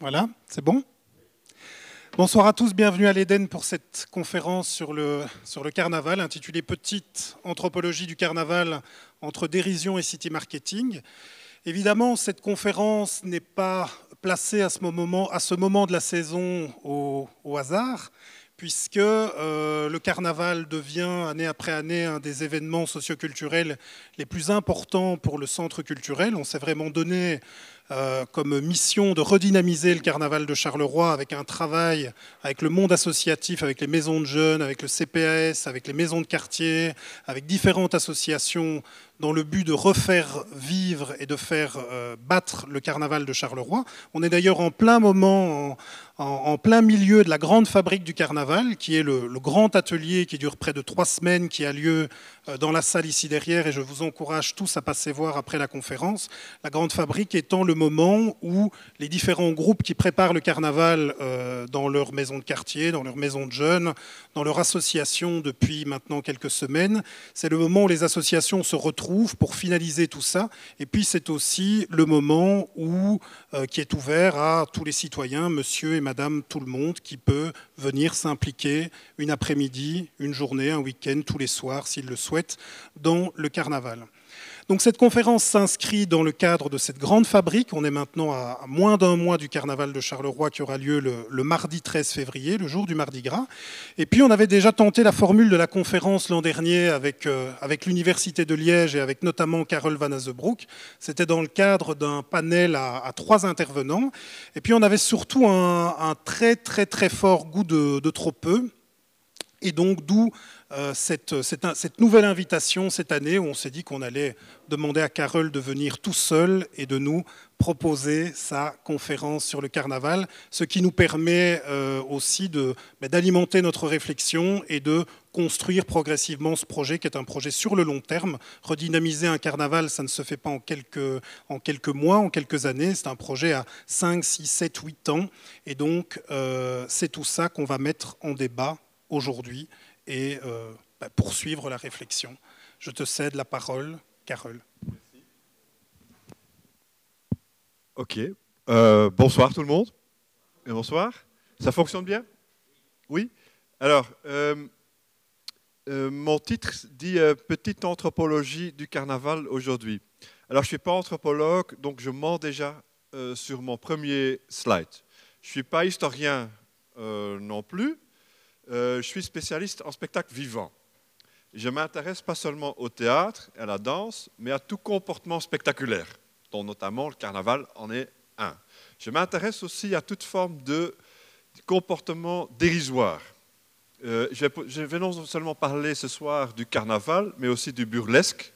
Voilà, c'est bon Bonsoir à tous, bienvenue à l'Éden pour cette conférence sur le, carnaval intitulée Petite anthropologie du carnaval entre dérision et city marketing. Évidemment, cette conférence n'est pas placée à ce moment, à ce moment de la saison au, hasard, puisque euh, le carnaval devient année après année un des événements socioculturels les plus importants pour le centre culturel. On s'est vraiment donné euh, comme mission de redynamiser le carnaval de Charleroi avec un travail avec le monde associatif, avec les maisons de jeunes, avec le CPAS, avec les maisons de quartier, avec différentes associations dans le but de refaire vivre et de faire euh, battre le carnaval de Charleroi. On est d'ailleurs en plein moment, en, plein milieu de la grande fabrique du carnaval, qui est le, grand atelier qui dure près de trois semaines, qui a lieu dans la salle ici derrière, et je vous encourage tous à passer voir après la conférence. La grande fabrique étant le moment où les différents groupes qui préparent le carnaval euh, dans leur maison de quartier, dans leur maison de jeunes, dans leur association depuis maintenant quelques semaines, c'est le moment où les associations se retrouvent pour finaliser tout ça. Et puis c'est aussi le moment où, euh, qui est ouvert à tous les citoyens, monsieur et madame, tout le monde, qui peut venir s'impliquer une après-midi, une journée, un week-end, tous les soirs, s'il le souhaite, dans le carnaval. Donc cette conférence s'inscrit dans le cadre de cette grande fabrique. On est maintenant à, moins d'un mois du carnaval de Charleroi qui aura lieu le, mardi 13 février, le jour du Mardi Gras. Et puis on avait déjà tenté la formule de la conférence l'an dernier avec, euh, avec l'Université de Liège et avec notamment Carole Van Azebroek. C'était dans le cadre d'un panel à, trois intervenants. Et puis on avait surtout un, très très très fort goût de, de trop peu. Et donc d'où euh, cette, nouvelle invitation cette année où on s'est dit qu'on allait demander à Carole de venir tout seul et de nous proposer sa conférence sur le carnaval, ce qui nous permet euh, aussi bah, d'alimenter notre réflexion et de construire progressivement ce projet qui est un projet sur le long terme. Redynamiser un carnaval, ça ne se fait pas en quelques, mois, en quelques années, c'est un projet à 5, 6, 7, 8 ans. Et donc, euh, c'est tout ça qu'on va mettre en débat aujourd'hui et euh, bah, poursuivre la réflexion. Je te cède la parole, Carole. Ok. Euh, bonsoir tout le monde. Et bonsoir. Ça fonctionne bien? Oui Alors, euh, mon titre dit Petite anthropologie du carnaval aujourd'hui. Alors, je ne suis pas anthropologue, donc je mens déjà sur mon premier slide. Je ne suis pas historien non plus, euh, je suis spécialiste en spectacle vivant. Je m'intéresse pas seulement au théâtre et à la danse, mais à tout comportement spectaculaire, dont notamment le carnaval en est un. Je m'intéresse aussi à toute forme de comportement dérisoire. Euh, je, vais, non seulement parler ce soir du carnaval, mais aussi du burlesque,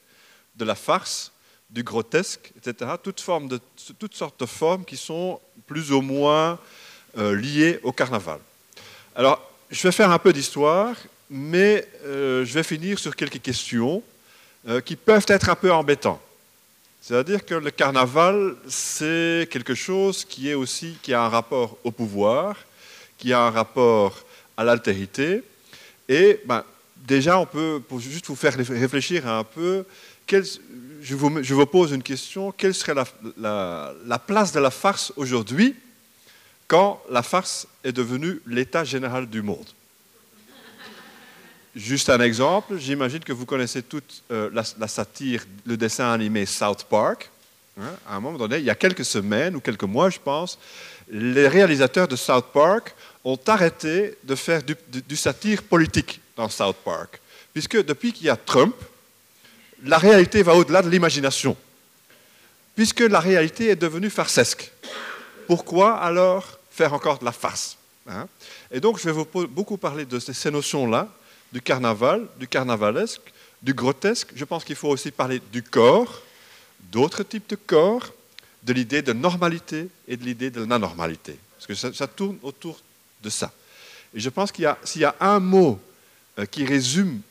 de la farce, du grotesque, etc. Toutes, sortes de formes qui sont plus ou moins euh, liées au carnaval. Alors, je vais faire un peu d'histoire, mais euh, je vais finir sur quelques questions euh, qui peuvent être un peu embêtantes. C'est-à-dire que le carnaval, c'est quelque chose qui, est aussi, qui a un rapport au pouvoir, qui a un rapport à l'altérité. Et ben, déjà, on peut, pour juste vous faire réfléchir un peu, je, vous, pose une question, quelle serait la place de la farce aujourd'hui quand la farce est devenue l'état général du monde. Juste un exemple, j'imagine que vous connaissez toute euh, la, satire, le dessin animé South Park. Hein, à un moment donné, il y a quelques semaines ou quelques mois, je pense, les réalisateurs de South Park ont arrêté de faire du, du satire politique dans South Park. Puisque depuis qu'il y a Trump, la réalité va au-delà de l'imagination. Puisque la réalité est devenue farcesque pourquoi alors faire encore de la farce hein? Et donc, je vais vous beaucoup parler de ces notions-là, du carnaval, du carnavalesque, du grotesque. Je pense qu'il faut aussi parler du corps, d'autres types de corps, de l'idée de normalité et de l'idée de l'anormalité. Parce que ça, tourne autour de ça. Et je pense qu'il y a, s'il y a un mot euh, qui résume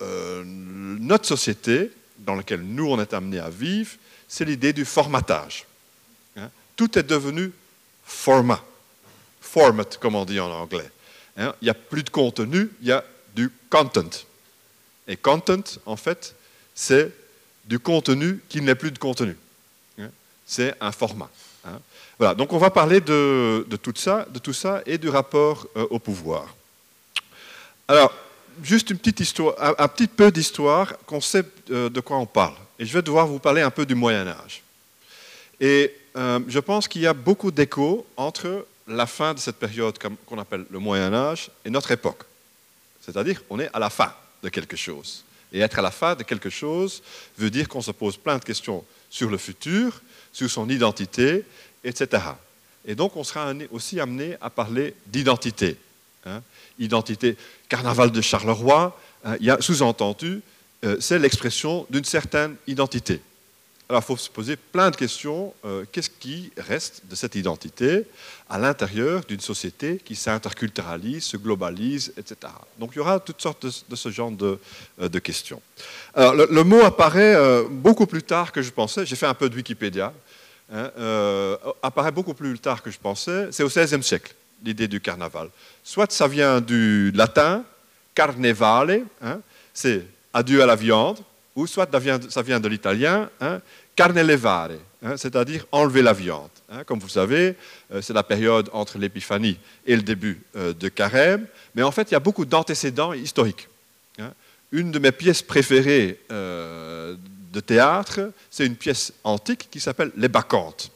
euh, notre société, dans laquelle nous, on est amenés à vivre, c'est l'idée du formatage tout est devenu format. Format, comme on dit en anglais. Hein, il n'y a plus de contenu, il y a du content. Et content, en fait, c'est du contenu qui n'est plus de contenu. Hein, c'est un format. Hein. Voilà, donc on va parler de, tout ça, de tout ça et du rapport euh, au pouvoir. Alors, juste une petite histoire, un, petit peu d'histoire, qu'on sait euh, de quoi on parle. Et je vais devoir vous parler un peu du Moyen Âge. Et euh, je pense qu'il y a beaucoup d'échos entre la fin de cette période qu'on appelle le Moyen Âge et notre époque. C'est-à-dire qu'on est à la fin de quelque chose. Et être à la fin de quelque chose veut dire qu'on se pose plein de questions sur le futur, sur son identité, etc. Et donc on sera aussi amené à parler d'identité. Hein. Identité, carnaval de Charleroi, hein, il y a sous-entendu, euh, c'est l'expression d'une certaine identité. Alors il faut se poser plein de questions. Euh, qu'est-ce qui reste de cette identité à l'intérieur d'une société qui s'interculturalise, se globalise, etc. Donc il y aura toutes sortes de, ce genre de, euh, questions. Alors le, mot apparaît euh, beaucoup plus tard que je pensais. J'ai fait un peu de Wikipédia. Hein, apparaît beaucoup plus tard que je pensais. C'est au XVIe siècle, l'idée du carnaval. Soit ça vient du latin, carnevale, hein, c'est adieu à la viande, ou soit ça vient de l'italien, hein, carne levare, hein, c'est-à-dire enlever la viande. Hein. Comme vous savez, euh, c'est la période entre l'épiphanie et le début euh, de carême, mais en fait, il y a beaucoup d'antécédents historiques. Une de mes pièces préférées euh, de théâtre, c'est une pièce antique qui s'appelle Les Bacchantes.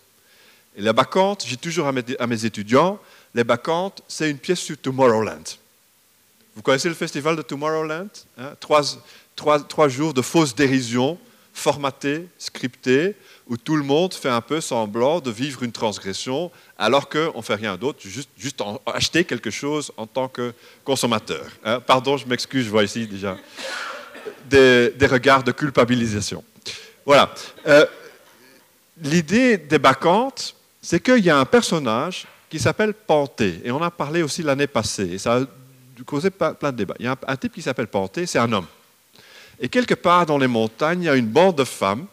Et les Bacchantes, j'ai toujours à mes, étudiants, les Bacchantes, c'est une pièce sur Tomorrowland. Vous connaissez le festival de Tomorrowland trois, trois, jours de fausse dérision, formatée, scriptée, où tout le monde fait un peu semblant de vivre une transgression, alors qu'on ne fait rien d'autre, juste, acheter quelque chose en tant que consommateur. Hein. Pardon, je m'excuse, je vois ici déjà des, regards de culpabilisation. Voilà. Euh, l'idée des bacchantes, c'est qu'il y a un personnage qui s'appelle Panthée, et on a parlé aussi l'année passée, et ça a causé plein de débats. Il y a un type qui s'appelle Panthée, c'est un homme. Et quelque part dans les montagnes, il y a une bande de femmes.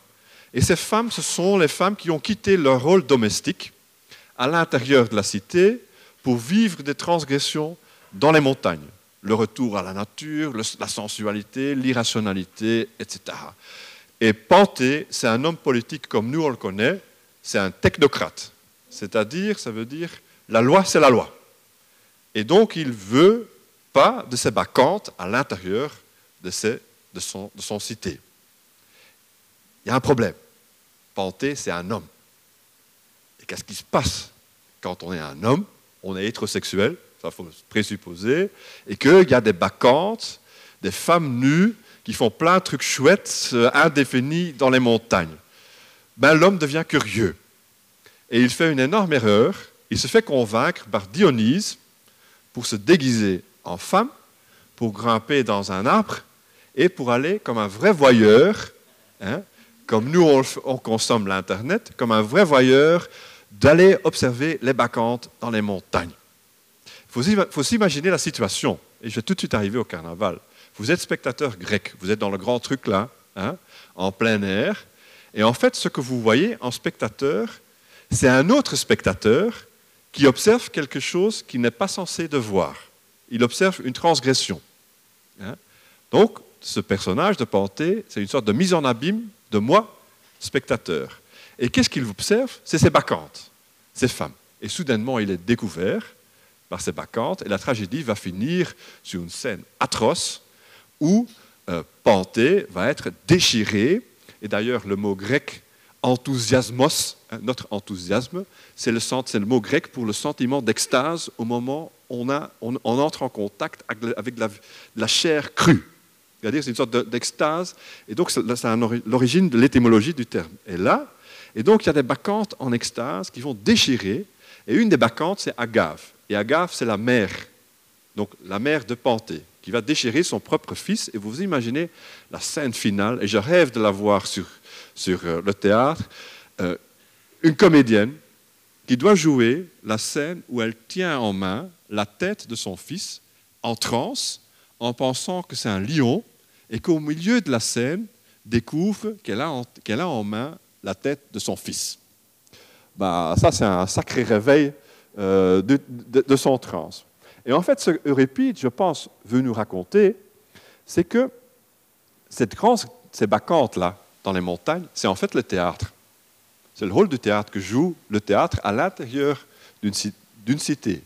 Et ces femmes, ce sont les femmes qui ont quitté leur rôle domestique à l'intérieur de la cité pour vivre des transgressions dans les montagnes. Le retour à la nature, la sensualité, l'irrationalité, etc. Et Panthée, c'est un homme politique comme nous on le connaît, c'est un technocrate. C'est-à-dire, ça veut dire, la loi, c'est la loi. Et donc, il veut pas de ces bacchantes à l'intérieur de ces de son, cité. Il y a un problème. Panthée, c'est un homme. Et qu'est-ce qui se passe quand on est un homme? On est hétérosexuel, ça faut présupposer, et qu'il y a des bacchantes, des femmes nues qui font plein de trucs chouettes, euh, indéfinis dans les montagnes. Ben, l'homme devient curieux. Et il fait une énorme erreur. Il se fait convaincre par Dionyse pour se déguiser en femme, pour grimper dans un arbre et pour aller comme un vrai voyeur, hein, comme nous on, consomme l'Internet, comme un vrai voyeur, d'aller observer les bacchantes dans les montagnes. Il faut, s'imaginer la situation, et je vais tout de suite arriver au carnaval. Vous êtes spectateur grec, vous êtes dans le grand truc là, hein, en plein air, et en fait ce que vous voyez en spectateur, c'est un autre spectateur qui observe quelque chose qu'il n'est pas censé de voir. Il observe une transgression. Hein. Donc, ce personnage de Panthée, c'est une sorte de mise en abîme de moi, spectateur. Et qu'est-ce qu'il observe? C'est ses bacchantes, ces femmes. Et soudainement, il est découvert par ces bacchantes, et la tragédie va finir sur une scène atroce où euh, va être déchiré. Et d'ailleurs, le mot grec enthousiasmos, hein, notre enthousiasme, c'est le, mot grec pour le sentiment d'extase au moment où on, on, entre en contact avec la chair crue. C'est-à-dire c'est une sorte d'extase. Et donc, c'est l'origine de l'étymologie du terme. Et là, et donc, il y a des bacchantes en extase qui vont déchirer. Et une des bacchantes, c'est Agave. Et Agave, c'est la mère, donc la mère de Panthée, qui va déchirer son propre fils. Et vous imaginez la scène finale, et je rêve de la voir sur, sur euh, le théâtre, euh, une comédienne qui doit jouer la scène où elle tient en main la tête de son fils en transe en pensant que c'est un lion et qu'au milieu de la scène, découvre qu'elle a, en, main la tête de son fils. Bah, ça, c'est un sacré réveil euh, de, son trance. Et en fait, ce Euripide, je pense, veut nous raconter, c'est que cette grande, ces bacchantes-là, dans les montagnes, c'est en fait le théâtre. C'est le rôle du théâtre que joue le théâtre à l'intérieur d'une cité.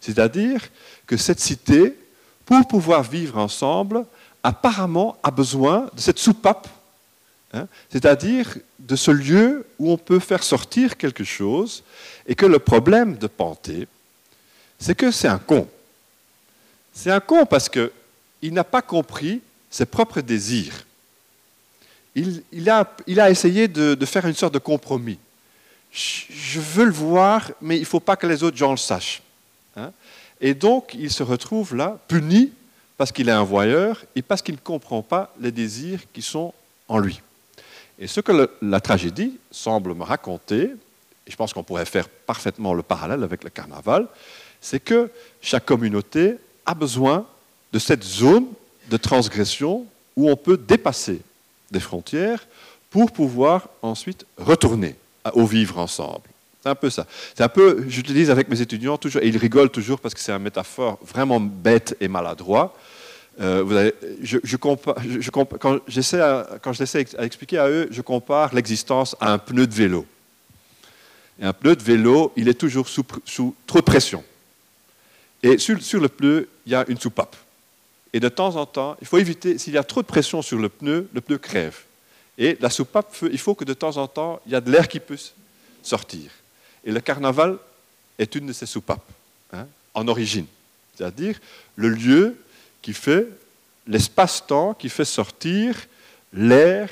C'est-à-dire que cette cité, pour pouvoir vivre ensemble, apparemment a besoin de cette soupape, hein, c'est-à-dire de ce lieu où on peut faire sortir quelque chose, et que le problème de Panthée, c'est que c'est un con. C'est un con parce qu'il n'a pas compris ses propres désirs. Il, a, essayé de, faire une sorte de compromis. Je, veux le voir, mais il ne faut pas que les autres gens le sachent. Et donc, il se retrouve là, puni parce qu'il est un voyeur et parce qu'il ne comprend pas les désirs qui sont en lui. Et ce que la tragédie semble me raconter, et je pense qu'on pourrait faire parfaitement le parallèle avec le carnaval, c'est que chaque communauté a besoin de cette zone de transgression où on peut dépasser des frontières pour pouvoir ensuite retourner au vivre ensemble. C'est un peu ça. C'est un peu, j'utilise avec mes étudiants toujours, et ils rigolent toujours parce que c'est une métaphore vraiment bête et maladroit. Euh, je, je, je, quand j'essaie quand à expliquer à eux, je compare l'existence à un pneu de vélo. Et un pneu de vélo, il est toujours sous, sous trop de pression. Et sur, sur, le pneu, il y a une soupape. Et de temps en temps, il faut éviter, s'il y a trop de pression sur le pneu, le pneu crève. Et la soupape, il faut que de temps en temps, il y a de l'air qui puisse sortir. Et le carnaval est une de ces soupapes, hein, en origine. C'est-à-dire le lieu qui fait l'espace-temps qui fait sortir l'air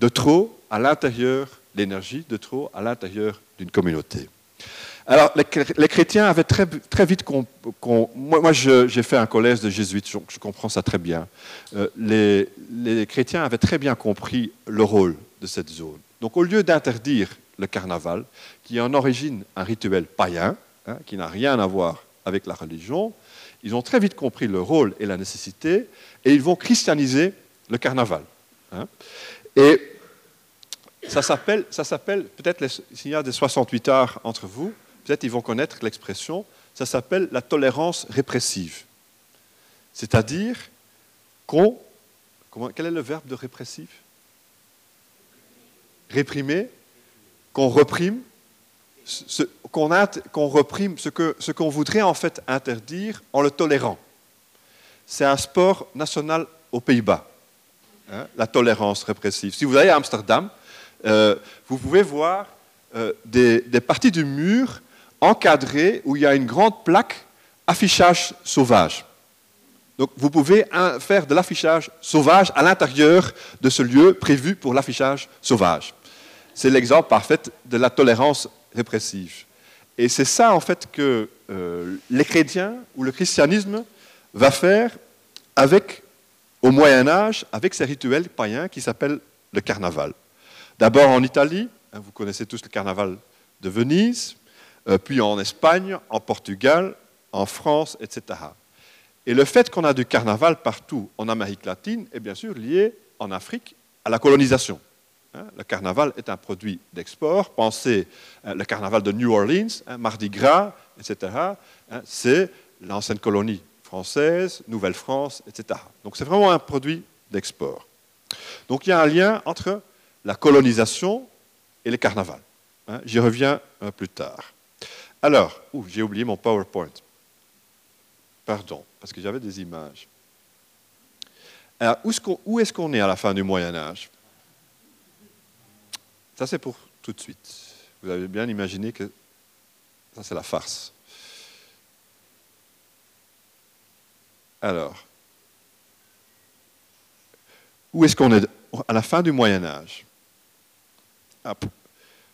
de trop à l'intérieur, l'énergie de trop à l'intérieur d'une communauté. Alors, les, chrétiens avaient très, très vite... moi, j'ai fait un collège de jésuites, je, comprends ça très bien. Euh, les, chrétiens avaient très bien compris le rôle de cette zone. Donc, au lieu d'interdire le carnaval, qui est en origine un rituel païen, hein, qui n'a rien à voir avec la religion, ils ont très vite compris le rôle et la nécessité, et ils vont christianiser le carnaval. Hein. Et ça s'appelle, peut-être s'il y a des 68 arts entre vous, peut-être ils vont connaître l'expression, ça s'appelle la tolérance répressive. C'est-à-dire qu'on... quel est le verbe de répressif? Réprimer, qu'on reprime, ce qu'on voudrait en fait interdire en le tolérant. C'est un sport national aux Pays-Bas, hein, la tolérance répressive. Si vous allez à Amsterdam, euh, vous pouvez voir euh, des, parties du mur encadré où il y a une grande plaque affichage sauvage. Donc vous pouvez faire de l'affichage sauvage à l'intérieur de ce lieu prévu pour l'affichage sauvage. C'est l'exemple parfait de la tolérance répressive. Et c'est ça en fait que euh, les chrétiens ou le christianisme va faire au Moyen Âge, avec ces rituels païens qui s'appellent le carnaval. D'abord en Italie, hein, vous connaissez tous le carnaval de Venise, euh, puis en Espagne, en Portugal, en France, etc. Et le fait qu'on a du carnaval partout en Amérique latine est bien sûr lié en Afrique à la colonisation. Hein. Le carnaval est un produit d'export. Pensez euh, le carnaval de New Orleans, hein, Mardi Gras, etc. Hein, c'est l'ancienne colonie française, Nouvelle-France, etc. Donc c'est vraiment un produit d'export. Donc il y a un lien entre la colonisation et le carnaval. J'y reviens plus tard. Alors, j'ai oublié mon PowerPoint. Pardon, parce que j'avais des images. Où est-ce qu'on est, à la fin du Moyen Âge? Ça, c'est pour tout de suite. Vous avez bien imaginé que ça, c'est la farce. Alors, où est-ce qu'on est? À la fin du Moyen Âge il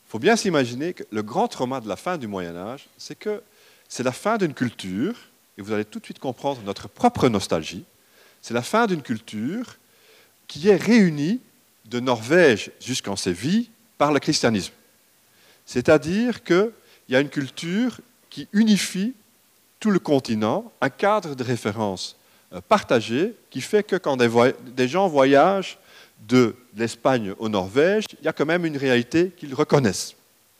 faut bien s'imaginer que le grand trauma de la fin du Moyen Âge, c'est que c'est la fin d'une culture, et vous allez tout de suite comprendre notre propre nostalgie, c'est la fin d'une culture qui est réunie de Norvège jusqu'en Séville par le christianisme. C'est-à-dire qu'il y a une culture qui unifie tout le continent, un cadre de référence euh, partagé qui fait que quand des gens voyagent de l'Espagne au Norvège, il y a quand même une réalité qu'ils reconnaissent.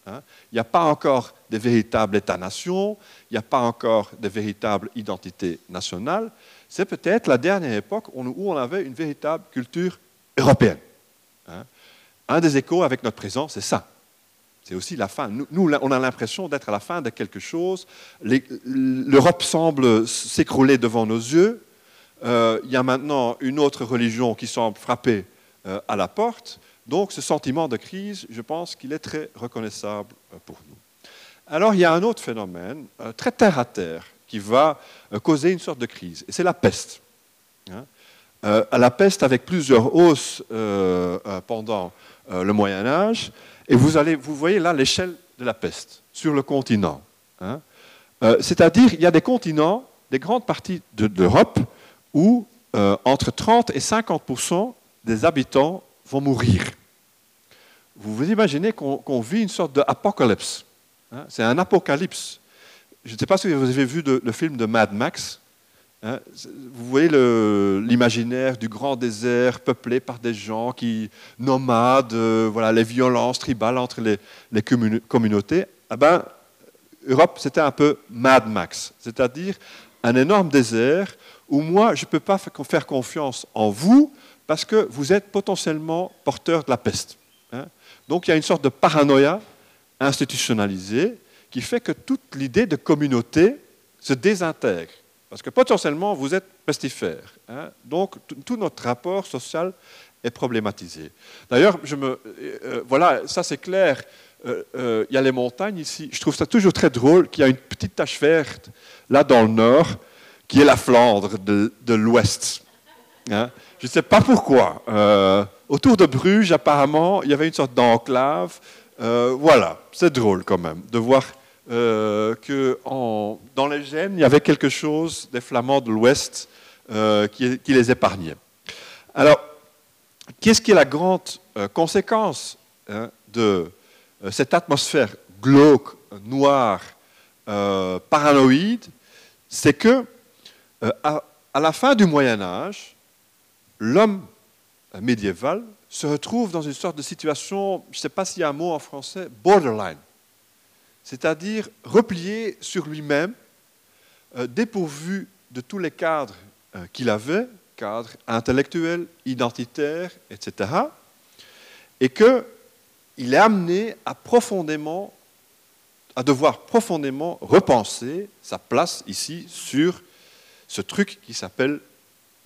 Hein. Il n'y a pas encore de véritable État-nation, il n'y a pas encore de véritable identité nationale. C'est peut-être la dernière époque où on avait une véritable culture européenne. Un des échos avec notre présent, c'est ça. c'est aussi la fin. Nous, on a l'impression d'être à la fin de quelque chose. L'Europe semble s'écrouler devant nos yeux. Euh, il y a maintenant une autre religion qui semble frapper euh, à la porte. Donc ce sentiment de crise, je pense qu'il est très reconnaissable euh, pour nous. Alors il y a un autre phénomène, très terre à terre, qui va causer une sorte de crise, et c'est la peste. Hein. la peste avec plusieurs hausses pendant le Moyen Âge, et vous, allez, vous voyez là l'échelle de la peste sur le continent. Hein. Euh, c'est-à-dire, il y a des continents, des grandes parties de, l'Europe, où euh, entre 30 et 50% des habitants vont mourir. Vous vous imaginez qu'on vit une sorte d'apocalypse. Hein. C'est un apocalypse. Je ne sais pas si vous avez vu le film de Mad Max. Hein, vous voyez l'imaginaire du grand désert peuplé par des gens qui nomades, euh, voilà, les violences tribales entre les, communautés. Eh ben, Europe, c'était un peu Mad Max, c'est-à-dire un énorme désert où moi, je ne peux pas faire confiance en vous parce que vous êtes potentiellement porteur de la peste. Hein. Donc il y a une sorte de paranoïa institutionnalisée qui fait que toute l'idée de communauté se désintègre. Parce que potentiellement, vous êtes pestifère. Hein. donc, tout notre rapport social est problématisé. D'ailleurs, je me, euh, voilà, ça c'est clair. Euh, euh, il y a les montagnes ici. Je trouve ça toujours très drôle qu'il y a une petite tache verte là dans le nord, qui est la Flandre de, l'ouest. Hein. je ne sais pas pourquoi. autour de Bruges, apparemment, il y avait une sorte d'enclave. voilà, c'est drôle quand même de voir euh, que dans les gènes, il y avait quelque chose des Flamands de l'Ouest euh, qui, les épargnait. Alors, qu'est-ce qui est la grande euh, conséquence hein, de cette atmosphère glauque, noire, paranoïde? C'est que à, la fin du Moyen Âge, l'homme médiéval se retrouve dans une sorte de situation, je ne sais pas s'il y a un mot en français, borderline c'est-à-dire replié sur lui-même, euh, dépourvu de tous les cadres euh, qu'il avait, cadres intellectuels, identitaires, etc., et qu'il est amené à profondément, à devoir profondément repenser sa place ici sur ce truc qui s'appelle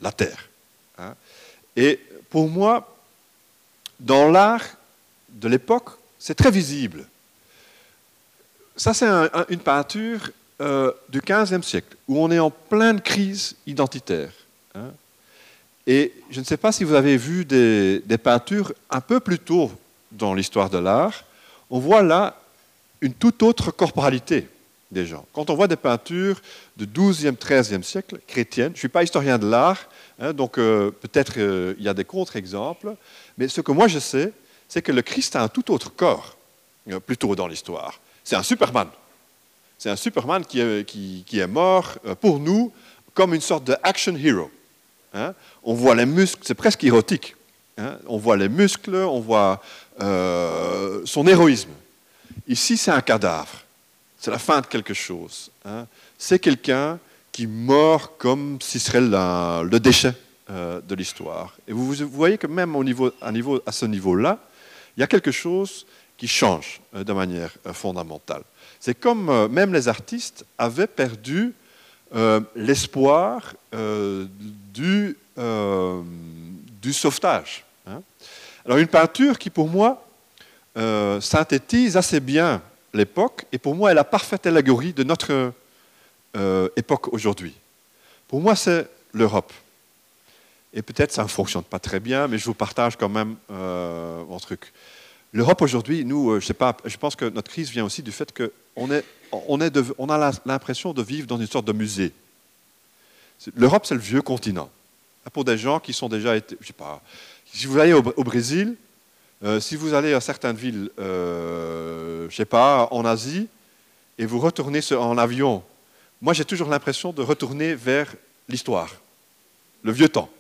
la Terre. Hein. Et pour moi, dans l'art de l'époque, c'est très visible ça, c'est une peinture euh, du XVe siècle, où on est en pleine crise identitaire. Hein. Et je ne sais pas si vous avez vu des, peintures un peu plus tôt dans l'histoire de l'art. On voit là une toute autre corporalité des gens. Quand on voit des peintures du XIIe, XIIIe siècle, chrétiennes, je ne suis pas historien de l'art, hein, donc euh, peut-être euh, il y a des contre-exemples, mais ce que moi je sais, c'est que le Christ a un tout autre corps, plutôt dans l'histoire c'est un Superman. C'est un Superman qui est, mort euh, pour nous comme une sorte de action hero. Hein. on voit les muscles, c'est presque érotique. Hein. on voit les muscles, on voit euh, son héroïsme. Ici, c'est un cadavre. C'est la fin de quelque chose. Hein. c'est quelqu'un qui mord comme s'il serait le déchet euh, de l'histoire. Et vous, voyez que même à ce niveau-là, il y a quelque chose change euh, de manière euh, fondamentale. C'est comme euh, même les artistes avaient perdu l'espoir du, du, sauvetage. Hein. Alors une peinture qui pour moi synthétise assez bien l'époque et pour moi est la parfaite allégorie de notre époque aujourd'hui. Pour moi c'est l'Europe. Et peut-être ça ne fonctionne pas très bien, mais je vous partage quand même mon truc. L'Europe aujourd'hui, nous, euh, je sais pas, je pense que notre crise vient aussi du fait qu'on est, on est on a l'impression de vivre dans une sorte de musée. L'Europe, c'est le vieux continent. Pour des gens qui sont déjà été, je sais pas, si vous allez au, Brésil, euh, si vous allez à certaines villes, euh, je sais pas, en Asie, et vous retournez en avion, moi j'ai toujours l'impression de retourner vers l'histoire, le vieux temps.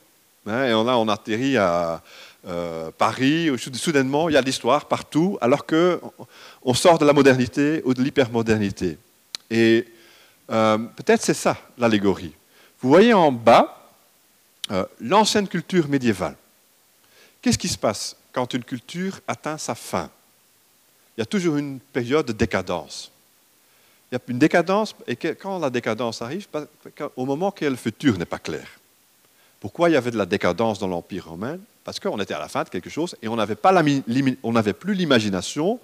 Hein, et là, on atterrit à, euh, Paris, soudainement, il y a l'histoire partout, alors qu'on sort de la modernité ou de l'hypermodernité. Et euh, peut-être c'est ça l'allégorie. Vous voyez en bas euh, l'ancienne culture médiévale. Qu'est-ce qui se passe quand une culture atteint sa fin? Il y a toujours une période de décadence. Il y a une décadence, et quand la décadence arrive, au moment que le futur n'est pas clair. Pourquoi il y avait de la décadence dans l'Empire romain? Parce qu'on était à la fin de quelque chose et on n'avait plus l'imagination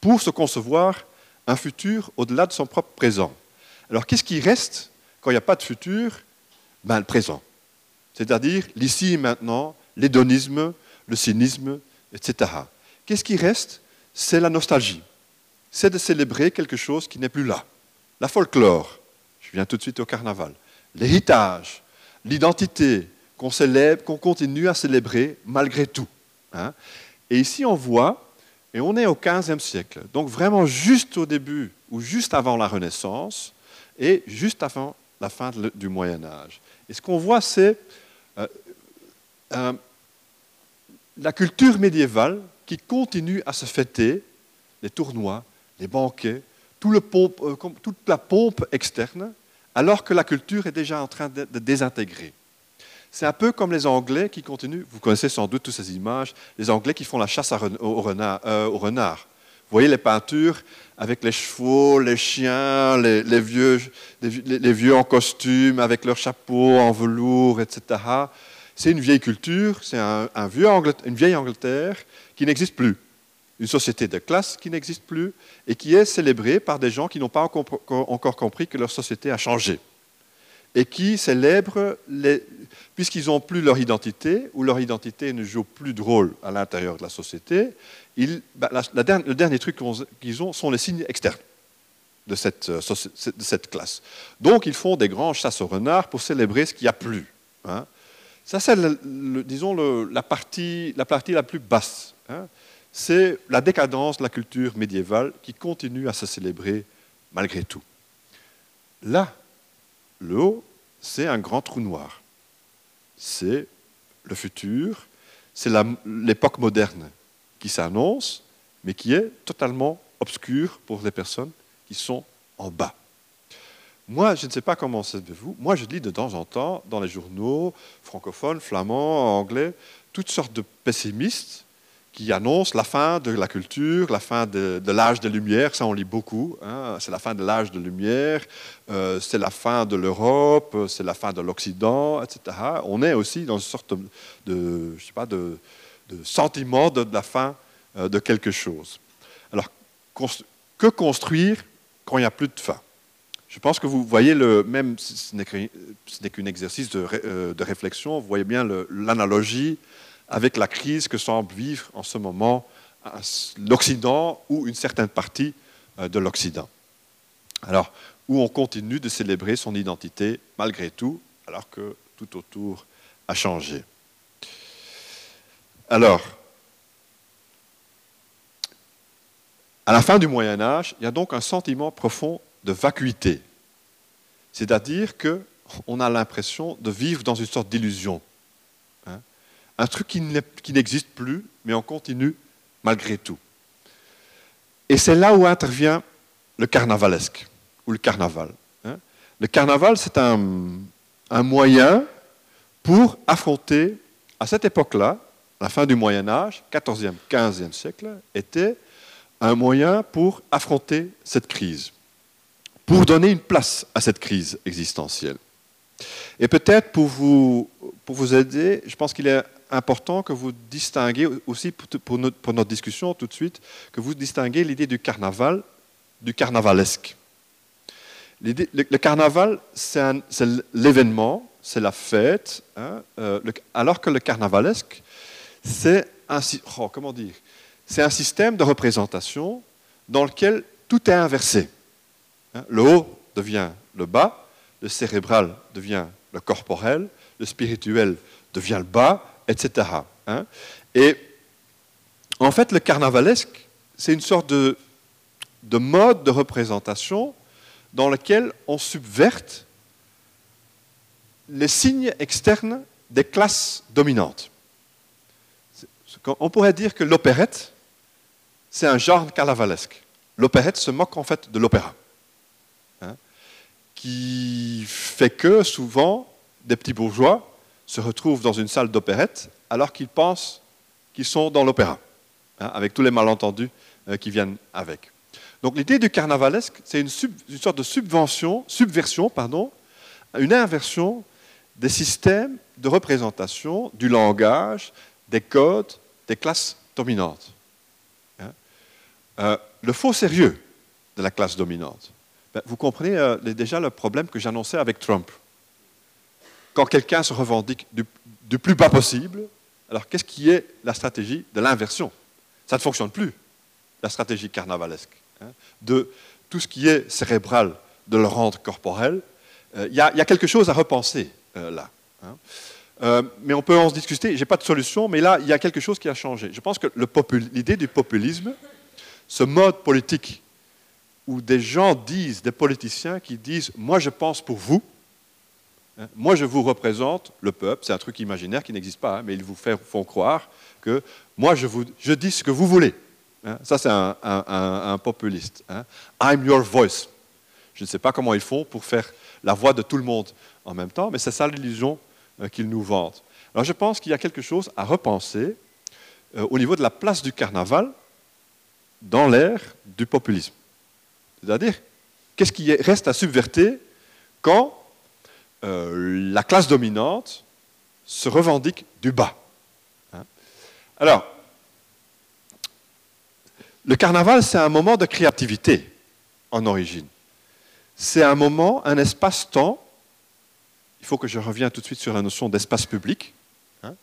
pour se concevoir un futur au-delà de son propre présent. Alors qu'est-ce qui reste quand il n'y a pas de futur? Ben, Le présent. C'est-à-dire l'ici et maintenant, l'hédonisme, le cynisme, etc. Qu'est-ce qui reste? C'est la nostalgie. C'est de célébrer quelque chose qui n'est plus là. La folklore, je viens tout de suite au carnaval. L'héritage, l'identité qu'on continue à célébrer malgré tout. Hein. Et ici, on voit et on est au XVe siècle, donc vraiment juste au début ou juste avant la Renaissance et juste avant la fin du Moyen Âge. Et ce qu'on voit, c'est euh, euh, la culture médiévale qui continue à se fêter, les tournois, les banquets, euh, toute la pompe externe, alors que la culture est déjà en train de désintégrer. C'est un peu comme les Anglais qui continuent, vous connaissez sans doute toutes ces images, les Anglais qui font la chasse au, renard, euh, au renard. Vous voyez les peintures avec les chevaux, les chiens, les, vieux, les, vieux, en costume, avec leurs chapeaux en velours, etc. C'est une vieille culture, c'est un, une vieille Angleterre qui n'existe plus. Une société de classe qui n'existe plus et qui est célébrée par des gens qui n'ont pas encore compris que leur société a changé et qui célèbrent, puisqu'ils n'ont plus leur identité, ou leur identité ne joue plus de rôle à l'intérieur de la société, bah, le dernier truc qu'ils ont sont les signes externes de cette, euh, classe. Donc ils font des grands chasses au renard pour célébrer ce qu'il n'y a plus. Hein. Ça, c'est, disons, la, partie, la, partie, la plus basse. Hein. C'est la décadence de la culture médiévale qui continue à se célébrer malgré tout. Là, le haut, c'est un grand trou noir. C'est le futur, c'est l'époque moderne qui s'annonce, mais qui est totalement obscure pour les personnes qui sont en bas. Moi, je ne sais pas comment c'est de vous, moi je lis de temps en temps dans les journaux francophones, flamands, anglais, toutes sortes de pessimistes qui annonce la fin de la culture, la fin de, l'âge de lumière, ça on lit beaucoup, hein. c'est la fin de l'âge de lumière, euh, c'est la fin de l'Europe, c'est la fin de l'Occident, etc. On est aussi dans une sorte de, je sais pas, de, sentiment de, la fin euh, de quelque chose. Alors, que construire quand il n'y a plus de fin? Je pense que vous voyez le même, ce n'est qu'un exercice euh, de, réflexion, vous voyez bien l'analogie avec la crise que semble vivre en ce moment l'Occident ou une certaine partie euh, de l'Occident. Alors, où on continue de célébrer son identité malgré tout, alors que tout autour a changé. Alors, à la fin du Moyen Âge, il y a donc un sentiment profond de vacuité, c'est-à-dire qu'on a l'impression de vivre dans une sorte d'illusion un truc qui n'existe plus, mais on continue malgré tout. Et c'est là où intervient le carnavalesque, ou le carnaval. Hein. Le carnaval, c'est un, moyen pour affronter, à cette époque-là, la fin du Moyen Âge, 14e, 15e siècle, était un moyen pour affronter cette crise, pour donner une place à cette crise existentielle. Et peut-être pour vous, pour vous aider, je pense qu'il est important que vous distinguez aussi pour, notre, discussion tout de suite, que vous distinguez l'idée du carnaval du carnavalesque. Le, carnaval, c'est l'événement, c'est la fête, hein, euh, alors que le carnavalesque, c'est un, oh, un système de représentation dans lequel tout est inversé. Hein. Le haut devient le bas, le cérébral devient le corporel, le spirituel devient le bas, etc. Hein. Et en fait, le carnavalesque, c'est une sorte de, mode de représentation dans lequel on subverte les signes externes des classes dominantes. On pourrait dire que l'opérette, c'est un genre carnavalesque. L'opérette se moque en fait de l'opéra, hein, qui fait que souvent des petits bourgeois se retrouvent dans une salle d'opérette alors qu'ils pensent qu'ils sont dans l'opéra, hein, avec tous les malentendus qui viennent avec. Donc l'idée du carnavalesque, c'est une, une, sorte de subvention, subversion, pardon, une inversion des systèmes de représentation du langage, des codes, des classes dominantes. Hein. Euh, le faux sérieux de la classe dominante. Ben, vous comprenez euh, déjà le problème que j'annonçais avec Trump. Quand quelqu'un se revendique du, plus bas possible, alors qu'est-ce qui est la stratégie de l'inversion? Ça ne fonctionne plus, la stratégie carnavalesque. Hein, de tout ce qui est cérébral, de le rendre corporel. Euh, il y, a quelque chose à repenser là. Hein. Euh, mais on peut en discuter, je n'ai pas de solution, mais là, il y a quelque chose qui a changé. Je pense que l'idée du populisme, ce mode politique où des gens disent, des politiciens qui disent Moi je pense pour vous, moi je vous représente le peuple, c'est un truc imaginaire qui n'existe pas, hein, mais ils vous font croire que moi je, dis ce que vous voulez. ça, c'est un, un, populiste. I'm your voice. Je ne sais pas comment ils font pour faire la voix de tout le monde en même temps, mais c'est ça l'illusion euh, qu'ils nous vendent. Alors je pense qu'il y a quelque chose à repenser euh, au niveau de la place du carnaval dans l'ère du populisme. C'est-à-dire, qu'est-ce qui reste à subverter quand euh, la classe dominante se revendique du bas hein Alors, le carnaval, c'est un moment de créativité en origine. C'est un moment, un espace-temps il faut que je revienne tout de suite sur la notion d'espace public. Hein.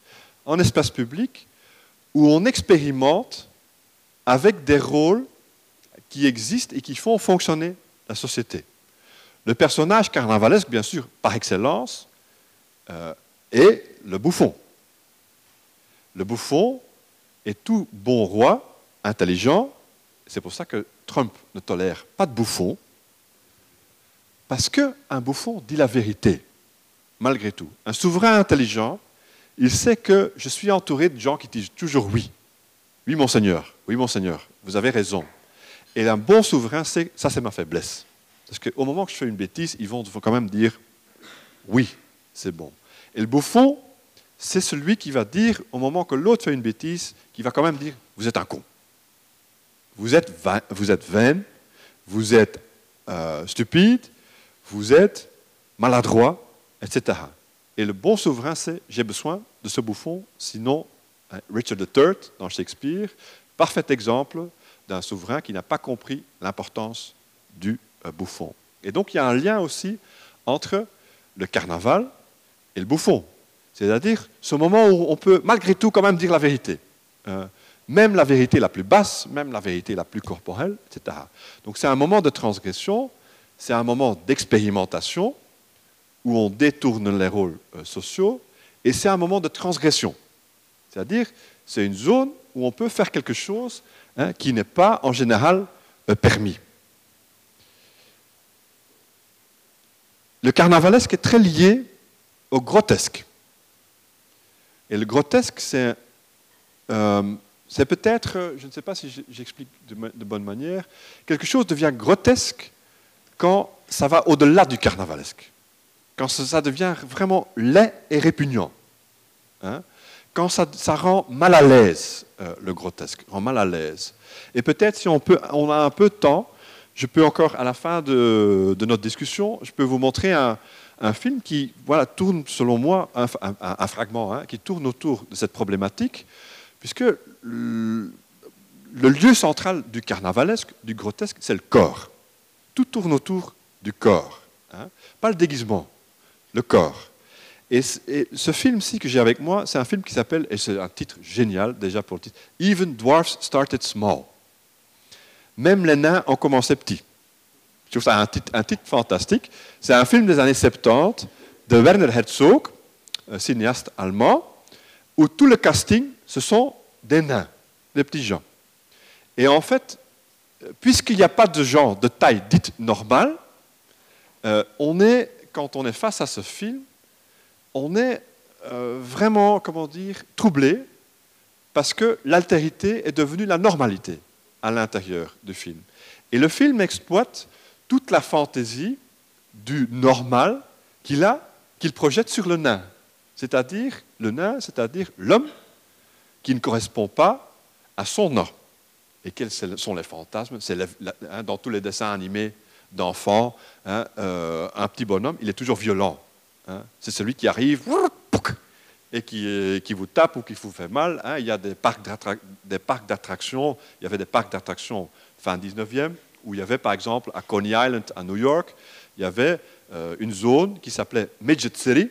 en espace public, où on expérimente avec des rôles qui existent et qui font fonctionner la société. Le personnage carnavalesque, bien sûr, par excellence, euh, est le bouffon. Le bouffon est tout bon roi, intelligent. C'est pour ça que Trump ne tolère pas de bouffon, parce qu'un bouffon dit la vérité malgré tout. Un souverain intelligent, il sait que je suis entouré de gens qui disent toujours oui. Oui, mon Seigneur, oui, mon Seigneur, vous avez raison. Et un bon souverain, c'est, ça c'est ma faiblesse. Parce qu'au moment que je fais une bêtise, ils vont quand même dire oui, c'est bon. Et le bouffon, c'est celui qui va dire, au moment que l'autre fait une bêtise, qui va quand même dire vous êtes un con. Vous êtes, vain, vous êtes vous êtes euh, stupide, vous êtes maladroit, etc. Et le bon souverain, c'est j'ai besoin de ce bouffon, sinon hein, Richard III dans Shakespeare, parfait exemple d'un souverain qui n'a pas compris l'importance du bouffon. Et donc il y a un lien aussi entre le carnaval et le bouffon. C'est-à-dire ce moment où on peut malgré tout quand même dire la vérité. Euh, même la vérité la plus basse, même la vérité la plus corporelle, etc. Donc c'est un moment de transgression, c'est un moment d'expérimentation, où on détourne les rôles euh, sociaux, et c'est un moment de transgression. C'est-à-dire, c'est une zone où on peut faire quelque chose hein, qui n'est pas en général euh, permis. Le carnavalesque est très lié au grotesque. Et le grotesque, c'est euh, peut-être, je ne sais pas si j'explique de, bonne manière, quelque chose devient grotesque quand ça va au-delà du carnavalesque quand ça devient vraiment laid et répugnant, hein, quand ça, rend mal à l'aise, euh, le grotesque, rend mal à l'aise. Et peut-être si on, peut, on a un peu de temps, je peux encore, à la fin de, notre discussion, je peux vous montrer un, film qui voilà, tourne, selon moi, un, fragment, hein, qui tourne autour de cette problématique, puisque le, lieu central du carnavalesque, du grotesque, c'est le corps. Tout tourne autour du corps, hein, pas le déguisement le corps. Et, ce film-ci que j'ai avec moi, c'est un film qui s'appelle, et c'est un titre génial déjà pour le titre, Even Dwarfs Started Small. Même les nains ont commencé petits. Je trouve ça un titre, fantastique. C'est un film des années 70 de Werner Herzog, un cinéaste allemand, où tout le casting, ce sont des nains, des petits gens. Et en fait, puisqu'il n'y a pas de gens de taille dite normale, euh, on est quand on est face à ce film, on est euh, vraiment, comment dire, troublé parce que l'altérité est devenue la normalité à l'intérieur du film. Et le film exploite toute la fantaisie du normal qu'il a, qu'il projette sur le nain. C'est-à-dire le nain, c'est-à-dire l'homme qui ne correspond pas à son nom. Et quels sont les fantasmes? C'est hein, Dans tous les dessins animés d'enfants, hein, euh, un petit bonhomme, il est toujours violent. Hein. C'est celui qui arrive et qui, qui, vous tape ou qui vous fait mal. Il y a des parcs d'attractions. Il y avait des parcs d'attractions fin 19e, où il y avait par exemple à Coney Island, à New York, il y avait euh, une zone qui s'appelait Midget City,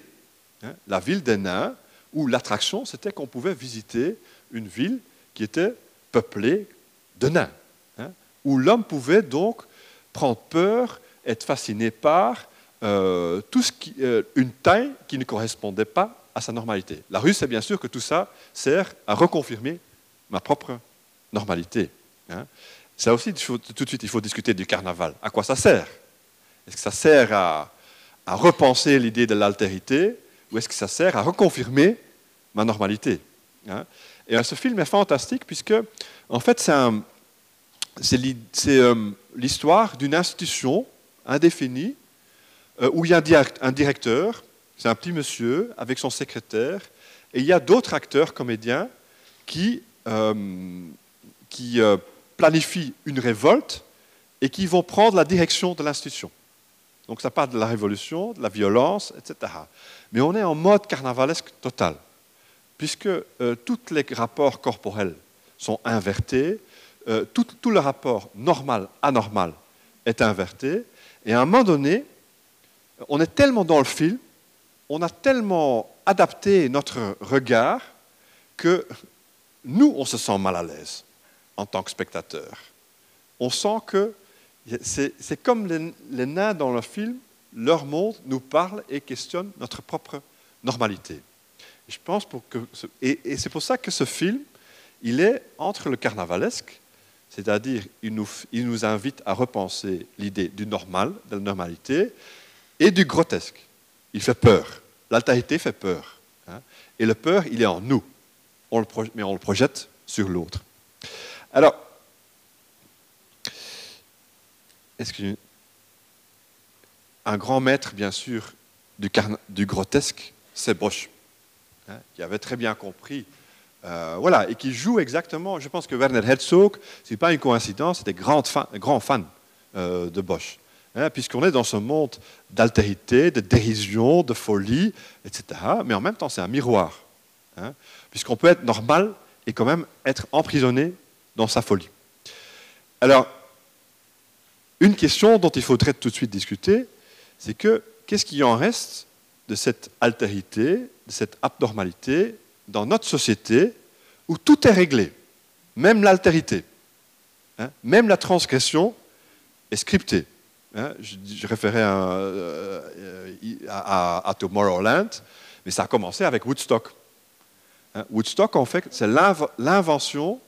la ville des nains, où l'attraction, c'était qu'on pouvait visiter une ville qui était peuplée de nains, hein, où l'homme pouvait donc prendre peur, être fasciné par euh, tout ce qui, euh, une taille qui ne correspondait pas à sa normalité. La rue, c'est bien sûr que tout ça sert à reconfirmer ma propre normalité. Hein. Ça aussi, tout de suite, il faut discuter du carnaval. À quoi ça sert? Est-ce que ça sert à, repenser l'idée de l'altérité ou est-ce que ça sert à reconfirmer ma normalité hein? Et euh, ce film est fantastique puisque, en fait, c'est euh, l'histoire d'une institution indéfinie euh, où il y a un directeur, c'est un petit monsieur avec son secrétaire, et il y a d'autres acteurs comédiens qui, qui planifient une révolte et qui vont prendre la direction de l'institution. Donc ça part de la révolution, de la violence, etc. Mais on est en mode carnavalesque total, puisque euh, tous les rapports corporels sont invertés, euh, tout, le rapport normal-anormal est inverté, et à un moment donné, on est tellement dans le film, on a tellement adapté notre regard que nous, on se sent mal à l'aise en tant que spectateur. On sent que c'est comme les, nains dans le film, leur monde nous parle et questionne notre propre normalité. Je pense et, c'est pour ça que ce film, il est entre le carnavalesque, c'est-à-dire il nous, il nous invite à repenser l'idée du normal, de la normalité, et du grotesque. Il fait peur. L'altérité fait peur. Hein. Et le peur, il est en nous, mais on le projette sur l'autre. Alors, un grand maître, bien sûr, du, grotesque, c'est Bosch, hein, qui avait très bien compris, euh, voilà, et qui joue exactement. Je pense que Werner Herzog, ce n'est pas une coïncidence, c'était grand fan, grand fan euh, de Bosch, hein, puisqu'on est dans ce monde d'altérité, de dérision, de folie, etc. Mais en même temps, c'est un miroir, hein, puisqu'on peut être normal et quand même être emprisonné dans sa folie. Alors, une question dont il faudrait tout de suite discuter, c'est que qu'est-ce qui en reste de cette altérité, de cette abnormalité dans notre société où tout est réglé, même l'altérité, hein, même la transgression est scriptée? Hein. je, référais euh, à, à, Tomorrowland, mais ça a commencé avec Woodstock. Hein. Woodstock, en fait, c'est l'invention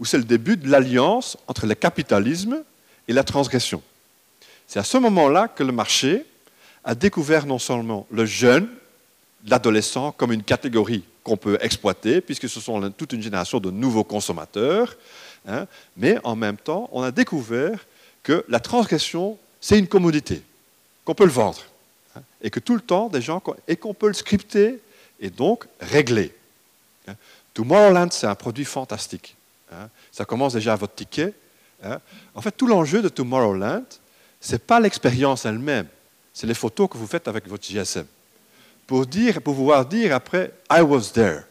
ou c'est le début de l'alliance entre le capitalisme et la transgression. C'est à ce moment-là que le marché a découvert non seulement le jeune, l'adolescent comme une catégorie qu'on peut exploiter, puisque ce sont toute une génération de nouveaux consommateurs, hein, mais en même temps, on a découvert que la transgression, c'est une commodité, qu'on peut le vendre, hein, et que tout le temps, des gens, et qu'on peut le scripter et donc régler. Hein. Tomorrowland, c'est un produit fantastique. Ça commence déjà à votre ticket, Hein? En fait, tout l'enjeu de Tomorrowland, ce n'est pas l'expérience elle-même, c'est les photos que vous faites avec votre GSM. Pour, dire, pour pouvoir dire après, I was there.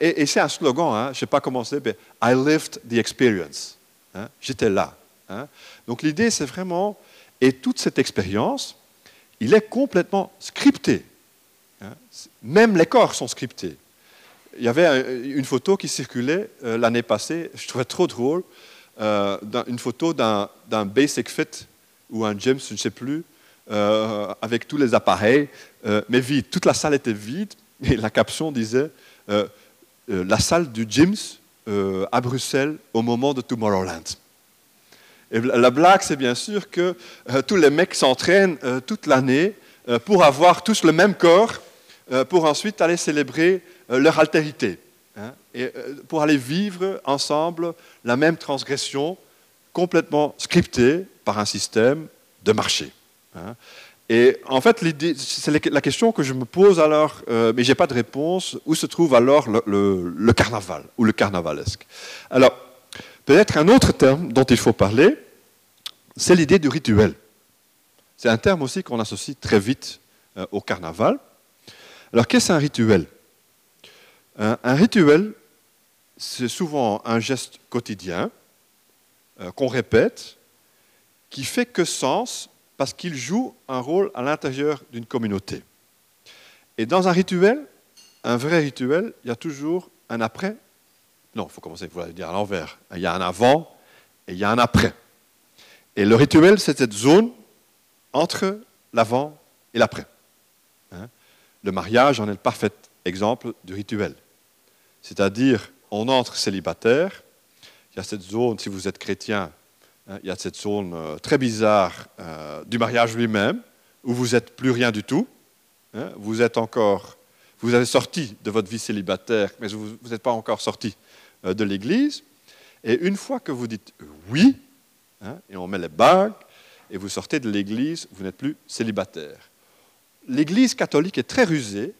Et, c'est un slogan, hein, je ne sais pas comment c'est, mais I lived the experience. Hein? J'étais là. Donc l'idée, c'est vraiment, et toute cette expérience, il est complètement scripté. Même les corps sont scriptés. Il y avait une photo qui circulait euh, l'année passée, je trouvais trop drôle. Euh, une photo d'un Basic Fit ou un James, je ne sais plus, euh, avec tous les appareils, mais vide. Toute la salle était vide et la caption disait la salle du James à Bruxelles au moment de Tomorrowland. Et la blague, c'est bien sûr que tous les mecs s'entraînent toute l'année pour avoir tous le même corps, pour ensuite aller célébrer leur altérité. Hein, et euh, pour aller vivre ensemble la même transgression complètement scriptée par un système de marché. Hein. Et en fait, c'est la question que je me pose alors, euh, mais je n'ai pas de réponse, où se trouve alors le, carnaval ou le carnavalesque? Alors, Peut-être un autre terme dont il faut parler, c'est l'idée du rituel. C'est un terme aussi qu'on associe très vite euh, au carnaval. Alors qu'est-ce qu'un rituel? Un, rituel, c'est souvent un geste quotidien euh, qu'on répète, qui fait que sens parce qu'il joue un rôle à l'intérieur d'une communauté. Et dans un rituel, un vrai rituel, il y a toujours un après. Non, il faut commencer, il faut dire à l'envers. Il y a un avant et il y a un après. Et le rituel, c'est cette zone entre l'avant et l'après. Hein? Le mariage en est le parfait exemple du rituel. C'est-à-dire, on entre célibataire, il y a cette zone, si vous êtes chrétien, hein, il y a cette zone euh, très bizarre euh, du mariage lui-même, où vous n'êtes plus rien du tout. Hein. vous êtes encore, vous avez sorti de votre vie célibataire, mais vous n'êtes pas encore sorti euh, de l'Église. Et une fois que vous dites oui, hein, et on met les bagues, et vous sortez de l'Église, vous n'êtes plus célibataire. L'Église catholique est très rusée,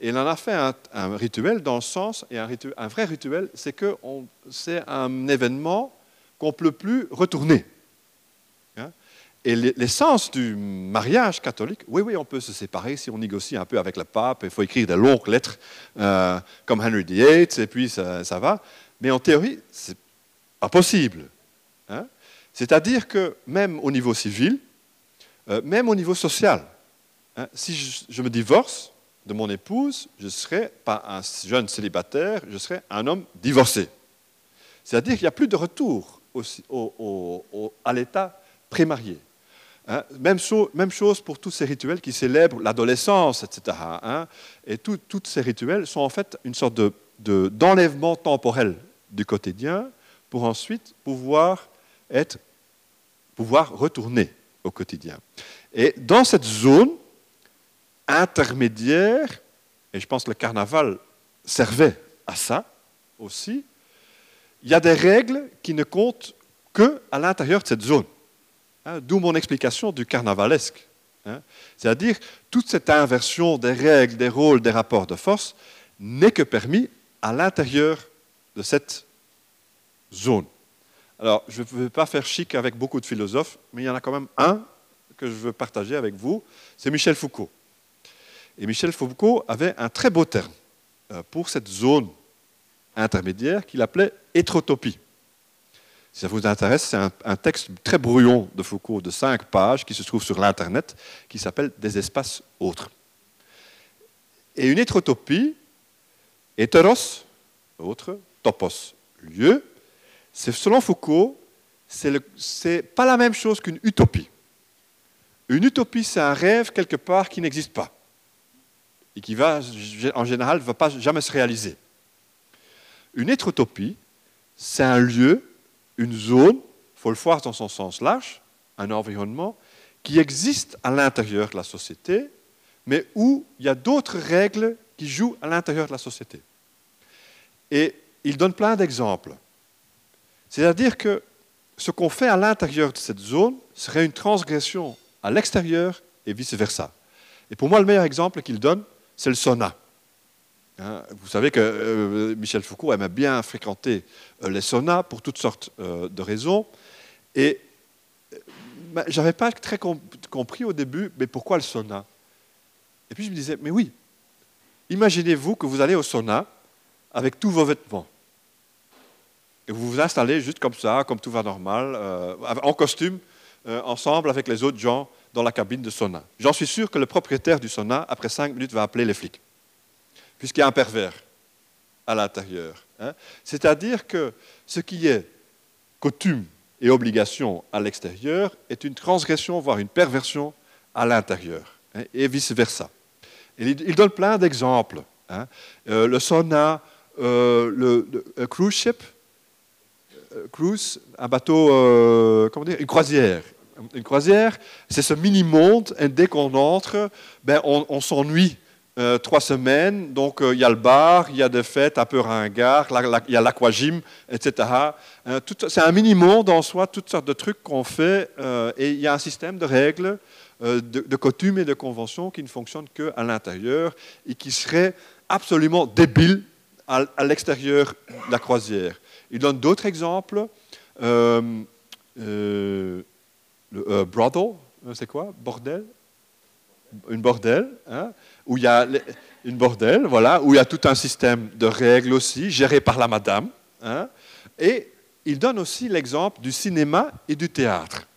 et elle en a fait un, rituel dans le sens, et un, vrai rituel, c'est que c'est un événement qu'on ne peut plus retourner. Hein. Et l'essence du mariage catholique, oui, oui, on peut se séparer si on négocie un peu avec le pape, il faut écrire des longues lettres euh, comme Henry VIII, et puis ça, va. Mais en théorie, c'est pas possible. Hein. C'est-à-dire que même au niveau civil, euh, même au niveau social, hein, si je, me divorce de mon épouse, je ne serai pas un jeune célibataire, je serai un homme divorcé. C'est-à-dire qu'il n'y a plus de retour à l'état prémarié. Hein. même, chose pour tous ces rituels qui célèbrent l'adolescence, etc. Hein. et tous ces rituels sont en fait une sorte d'enlèvement de, temporel du quotidien pour ensuite pouvoir être, pouvoir retourner au quotidien. Et dans cette zone intermédiaire, et je pense que le carnaval servait à ça aussi, il y a des règles qui ne comptent que à l'intérieur de cette zone. Hein, d'où mon explication du carnavalesque. Hein. C'est-à-dire, toute cette inversion des règles, des rôles, des rapports de force n'est que permis à l'intérieur de cette zone. Alors, je ne veux pas faire chic avec beaucoup de philosophes, mais il y en a quand même un que je veux partager avec vous, c'est Michel Foucault. Et Michel Foucault avait un très beau terme euh, pour cette zone intermédiaire qu'il appelait hétérotopie. Si ça vous intéresse, c'est un, texte très brouillon de Foucault de cinq pages qui se trouve sur l'Internet, qui s'appelle Des espaces autres. Et une hétérotopie, hétéros, autre, topos, lieu, selon Foucault, c'est pas la même chose qu'une utopie. Une utopie, c'est un rêve quelque part qui n'existe pas et qui va, en général, ne va pas jamais se réaliser. Une hétérotopie, c'est un lieu, une zone, faut le voir dans son sens large, un environnement qui existe à l'intérieur de la société, mais où il y a d'autres règles qui jouent à l'intérieur de la société. Et il donne plein d'exemples. C'est-à-dire que ce qu'on fait à l'intérieur de cette zone serait une transgression à l'extérieur et vice-versa. Et pour moi, le meilleur exemple qu'il donne, c'est le sauna. Hein, vous savez que euh, Michel Foucault aimait bien fréquenter euh, les saunas pour toutes sortes euh, de raisons. Et bah, je n'avais pas très compris au début, mais pourquoi le sauna? Et puis je me disais, mais oui, imaginez-vous que vous allez au sauna avec tous vos vêtements vous vous installez juste comme ça, comme tout va normal, euh, en costume, euh, ensemble avec les autres gens dans la cabine de sauna. J'en suis sûr que le propriétaire du sauna, après cinq minutes, va appeler les flics, puisqu'il y a un pervers à l'intérieur. Hein. C'est-à-dire que ce qui est coutume et obligation à l'extérieur est une transgression, voire une perversion à l'intérieur, hein, et vice-versa. Il donne plein d'exemples. Hein. Euh, le sauna, le, cruise ship, cruise, un bateau, euh, comment dire, une croisière. Une croisière, c'est ce mini-monde, et dès qu'on entre, ben, on, s'ennuie euh, trois semaines, donc il y a le bar, il y a des fêtes un peu ringards, il y a l'aquagym, etc. c'est un mini-monde en soi, toutes sortes de trucs qu'on fait, et il y a un système de règles, de, de, coutumes et de conventions qui ne fonctionnent qu'à l'intérieur et qui seraient absolument débiles à l'extérieur de la croisière. Il donne d'autres exemples. Euh, euh, le brothel, c'est quoi? Bordel? Une bordel, hein, où il y a une bordel, voilà, où il y a tout un système de règles aussi, géré par la madame. Hein, et il donne aussi l'exemple du cinéma et du théâtre.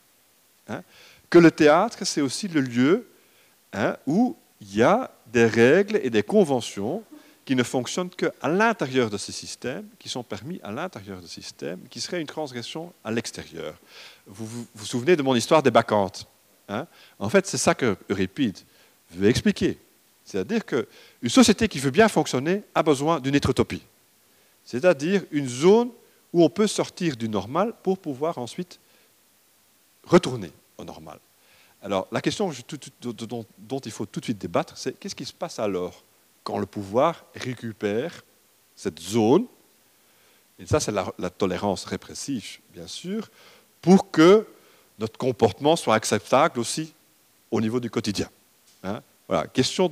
Hein, que le théâtre, c'est aussi le lieu où il y a des règles et des conventions qui ne fonctionnent qu'à l'intérieur de ce système, qui sont permis à l'intérieur de ce système, qui serait une transgression à l'extérieur. Vous, vous, souvenez de mon histoire des bacchantes hein? En fait, c'est ça que Euripide veut expliquer. C'est-à-dire qu'une société qui veut bien fonctionner a besoin d'une hétérotopie. C'est-à-dire une zone où on peut sortir du normal pour pouvoir ensuite retourner au normal. Alors, la question dont, il faut tout de suite débattre, c'est qu'est-ce qui se passe alors quand le pouvoir récupère cette zone, et ça c'est la, tolérance répressive, bien sûr, pour que notre comportement soit acceptable aussi au niveau du quotidien. Hein. voilà, question,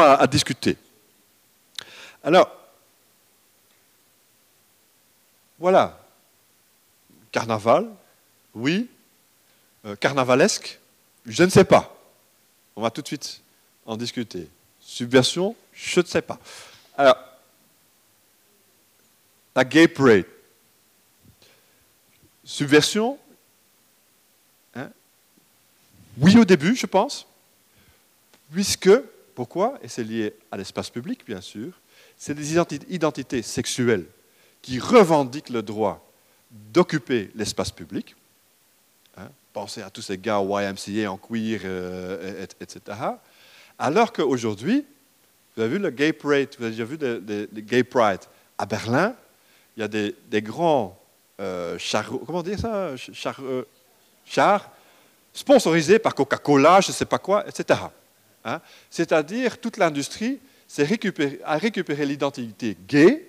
à discuter. Alors, voilà, carnaval, oui, euh, carnavalesque Je ne sais pas. On va tout de suite en discuter. Subversion Je ne sais pas. Alors, la gay parade. Subversion hein? Oui au début, je pense. Puisque, pourquoi? Et c'est lié à l'espace public, bien sûr. C'est des identités sexuelles qui revendiquent le droit d'occuper l'espace public pensez à tous ces gars YMCA en queer, euh, etc. Alors qu'aujourd'hui, vous avez vu le Gay vous avez déjà vu Gay Pride à Berlin, il y a des, grands euh, chars, comment dire ça, euh, sponsorisés par Coca-Cola, je ne sais pas quoi, etc. Hein? C'est-à-dire toute l'industrie a récupéré l'identité gay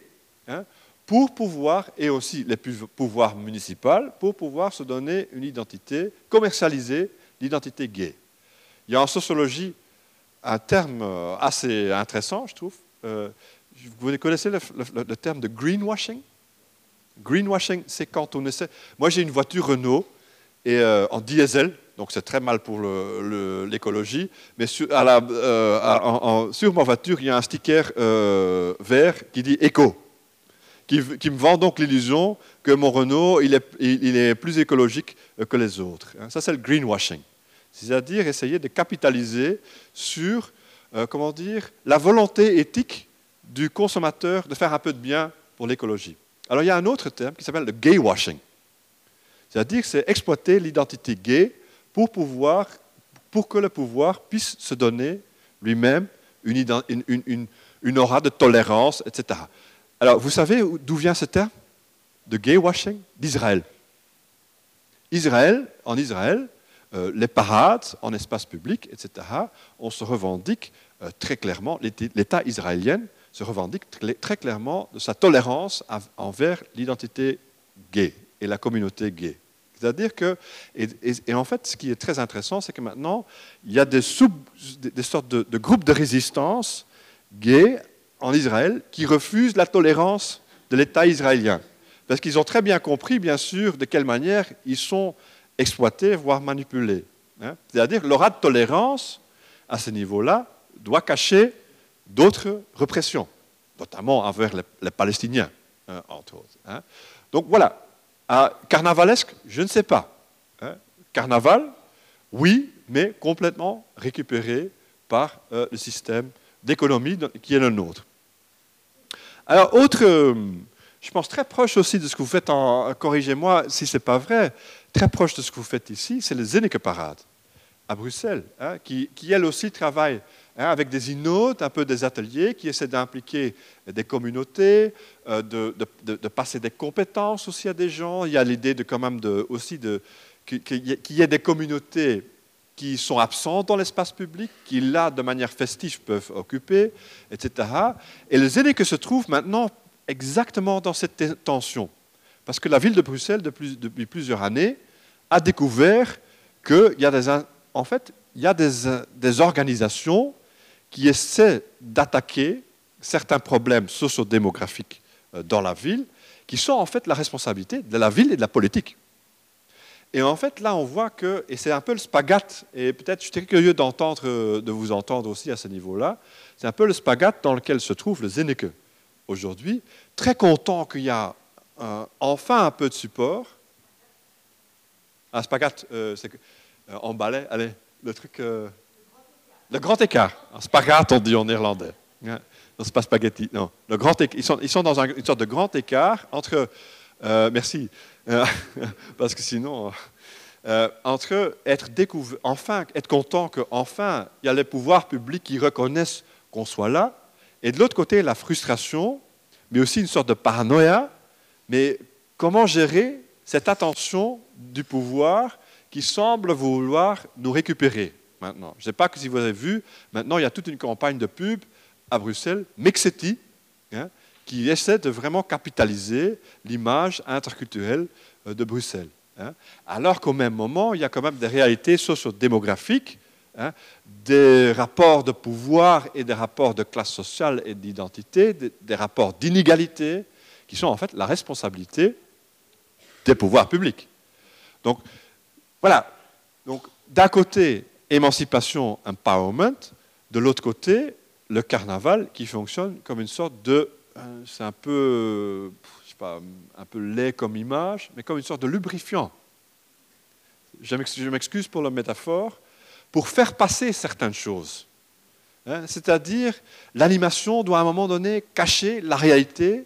hein, pour pouvoir, et aussi les pouvoirs municipaux, pour pouvoir se donner une identité, commercialiser l'identité gay. Il y a en sociologie un terme euh, assez intéressant, je trouve. Euh, vous connaissez le, terme de greenwashing? Greenwashing, c'est quand on essaie... Moi, j'ai une voiture Renault et, euh, en diesel, donc c'est très mal pour l'écologie, mais sur, sur, ma voiture, il y a un sticker vert qui dit éco qui, me vend donc l'illusion que mon Renault il est, plus écologique que les autres. Hein. Ça, c'est le greenwashing. C'est-à-dire essayer de capitaliser sur euh, comment dire, la volonté éthique du consommateur de faire un peu de bien pour l'écologie. Alors il y a un autre terme qui s'appelle le gay washing. C'est-à-dire c'est exploiter l'identité gay pour, pouvoir, pour que le pouvoir puisse se donner lui-même une, une, aura de tolérance, etc. Alors, vous savez d'où vient ce terme? De gay washing D'Israël. Israël, en Israël, euh, les parades en espace public, etc., on se revendique euh, très clairement, l'État israélien se revendique très clairement de sa tolérance envers l'identité gay et la communauté gay. C'est-à-dire que, et, en fait, ce qui est très intéressant, c'est que maintenant, il y a des, sortes de, groupes de résistance gays en Israël qui refusent la tolérance de l'État israélien. Parce qu'ils ont très bien compris, bien sûr, de quelle manière ils sont exploités, voire manipulés. Hein. C'est-à-dire l'aura de tolérance, à ce niveau-là, doit cacher d'autres répressions, notamment envers les, Palestiniens, hein, entre autres. Hein. Donc voilà, carnavalesque, je ne sais pas. Carnaval, oui, mais complètement récupéré par euh, le système d'économie qui est le nôtre. Alors, autre, euh, je pense très proche aussi de ce que vous faites, corrigez-moi si ce n'est pas vrai, très proche de ce que vous faites ici, c'est les Zenneke Parade à Bruxelles, hein, qui, elle aussi travaille hein, avec des innotes, un peu des ateliers, qui essaient d'impliquer des communautés, euh, de, passer des compétences aussi à des gens. Il y a l'idée de quand même aussi de, qu'il y ait des communautés qui sont absents dans l'espace public, qui là, de manière festive, peuvent occuper, etc. Et aînés que se trouvent maintenant exactement dans cette tension. Parce que la ville de Bruxelles, depuis plusieurs années, a découvert qu'il y a des, en fait, il y a des, des organisations qui essaient d'attaquer certains problèmes sociodémographiques euh, dans la ville, qui sont en fait la responsabilité de la ville et de la politique. Et en fait, là, on voit que, et c'est un peu le spagat, et peut-être je suis curieux d'entendre, euh, de vous entendre aussi à ce niveau-là, c'est un peu le spagat dans lequel se trouve le Zéneke aujourd'hui, très content qu'il y a euh, enfin un peu de support. Un spagat, euh, c'est en ballet, allez, le truc, le grand écart. Un spagat, on dit en néerlandais. Non, c'est pas spaghetti, non. Le grand ils, sont, ils sont dans une sorte de grand écart entre, merci, euh, parce que sinon, euh, entre être découvert, enfin, être content qu'enfin, il y a les pouvoirs publics qui reconnaissent qu'on soit là, et de l'autre côté, la frustration, mais aussi une sorte de paranoïa, mais comment gérer cette attention du pouvoir qui semble vouloir nous récupérer maintenant? Je ne sais pas si vous avez vu, maintenant il y a toute une campagne de pub à Bruxelles, Mexeti, hein, qui essaie de vraiment capitaliser l'image interculturelle euh, de Bruxelles. Hein. Alors qu'au même moment, il y a quand même des réalités sociodémographiques, hein, des rapports de pouvoir et des rapports de classe sociale et d'identité, des, rapports d'inégalité, qui sont en fait la responsabilité des pouvoirs publics. Donc, voilà. Donc, d'un côté, émancipation, empowerment, de l'autre côté, le carnaval qui fonctionne comme une sorte de euh, c'est un peu, je sais pas, un peu laid comme image, mais comme une sorte de lubrifiant. Je m'excuse pour la métaphore, pour faire passer certaines choses. Hein, c'est-à-dire, l'animation doit à un moment donné cacher la réalité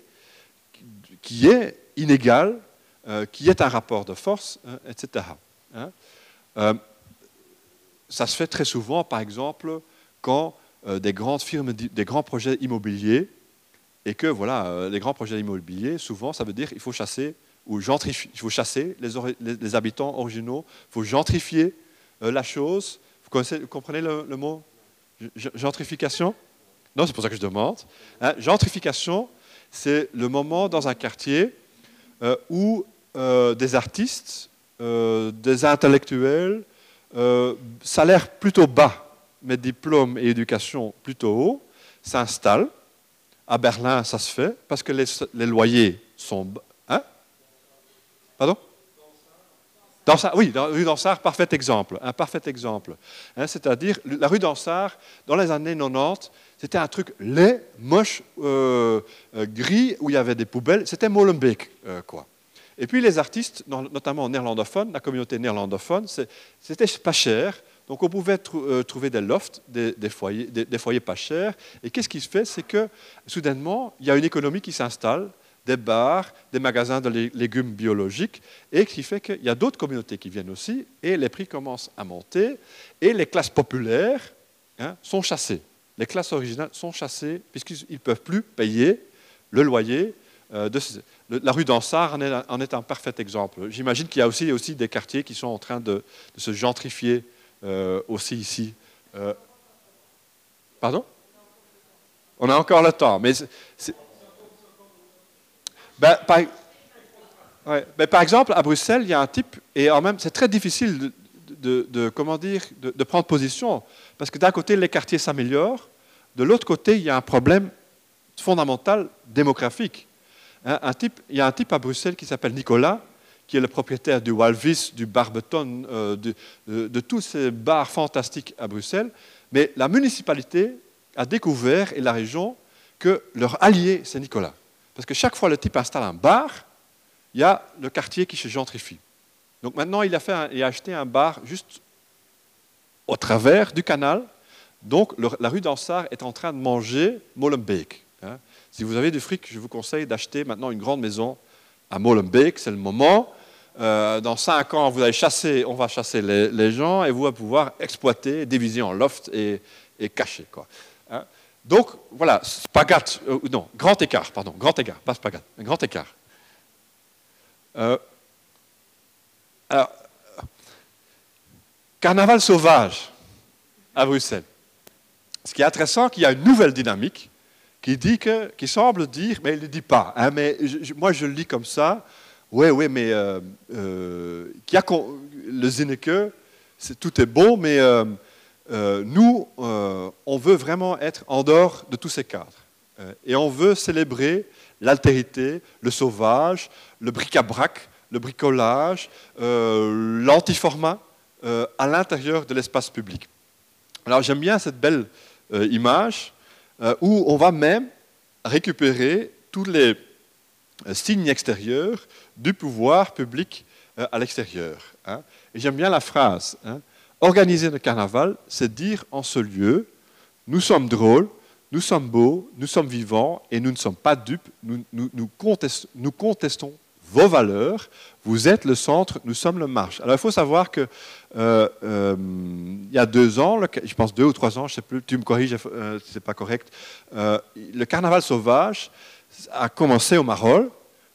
qui est inégale, euh, qui est un rapport de force, hein, etc. Hein. Euh, ça se fait très souvent, par exemple, quand des grandes firmes, des grands projets immobiliers et que voilà, euh, les grands projets immobiliers, souvent, ça veut dire qu'il faut chasser ou gentrifier, il faut chasser les, habitants originaux, il faut gentrifier euh, la chose. Vous, comprenez le, mot? Gentrification? Non, c'est pour ça que je demande. Hein, gentrification, c'est le moment dans un quartier euh, où des artistes, des intellectuels, salaire plutôt bas, mais diplôme et éducation plutôt haut, s'installent à Berlin, ça se fait parce que les, loyers sont. Hein? Pardon? Dansard, oui, dans, rue Dansard, parfait exemple. Un parfait exemple. Hein, c'est-à-dire, la rue Dansard, dans les années 90, c'était un truc laid, moche, euh, euh, gris, où il y avait des poubelles. C'était Molenbeek, euh, quoi. Et puis les artistes, notamment néerlandophones, la communauté néerlandophone, c'était pas cher. Donc on pouvait trouver des lofts, des, foyers, des, foyers, pas chers. Et qu'est-ce qui se fait C'est que soudainement, il y a une économie qui s'installe, des bars, des magasins de légumes biologiques, et qui fait qu'il y a d'autres communautés qui viennent aussi, et les prix commencent à monter, et les classes populaires hein, sont chassées. Les classes originales sont chassées puisqu'ils ne peuvent plus payer le loyer. Euh, de, la rue d'Ansart en, est un parfait exemple. J'imagine qu'il y a aussi, aussi, des quartiers qui sont en train de se gentrifier euh, aussi ici. Euh, pardon? On a encore le temps, mais ben, par... Ben, par... exemple, à Bruxelles, il y a un type, et en même c'est très difficile de, comment dire, de, prendre position, parce que d'un côté, les quartiers s'améliorent, de l'autre côté, il y a un problème fondamental démographique. Hein, un type, il y a un type à Bruxelles qui s'appelle Nicolas, qui est le propriétaire du Walvis, du Barbeton, euh, de, tous ces bars fantastiques à Bruxelles. Mais la municipalité a découvert, et la région, que leur allié, c'est Nicolas. Parce que chaque fois le type installe un bar, il y a le quartier qui se gentrifie. Donc maintenant, il a, acheté un bar juste au travers du canal. Donc la rue d'Ansart est en train de manger Molenbeek. Hein. Si vous avez du fric, je vous conseille d'acheter maintenant une grande maison à Molenbeek, c'est le moment. Euh, dans cinq ans, vous allez chasser, on va chasser les, gens et vous allez pouvoir exploiter, diviser en loft et, cacher. Quoi. Donc, voilà, spagat, euh, non, grand écart, pardon, grand écart, pas spagat, grand écart. Euh, alors, carnaval sauvage à Bruxelles. Ce qui est intéressant, qu'il y a une nouvelle dynamique qui, dit que, qui semble dire, mais il ne dit pas, hein, mais moi je le lis comme ça, oui, oui, mais euh, euh, qui a, le Zineke, tout est bon, mais nous, on veut vraiment être en dehors de tous ces cadres. et on veut célébrer l'altérité, le sauvage, le bric-à-brac, le bricolage, euh, l'antiformat euh, à l'intérieur de l'espace public. Alors j'aime bien cette belle euh, image où on va même récupérer tous les signes extérieurs du pouvoir public à l'extérieur. Hein. Et j'aime bien la phrase. Hein. Organiser le carnaval, c'est dire en ce lieu, nous sommes drôles, nous sommes beaux, nous sommes vivants et nous ne sommes pas dupes, nous, contestons, vos valeurs, vous êtes le centre, nous sommes le marche. Alors il faut savoir que euh, euh, y a deux ans, je pense deux ou trois ans, je sais plus, tu me corriges, euh, c'est pas correct, le carnaval sauvage a commencé au Maroc,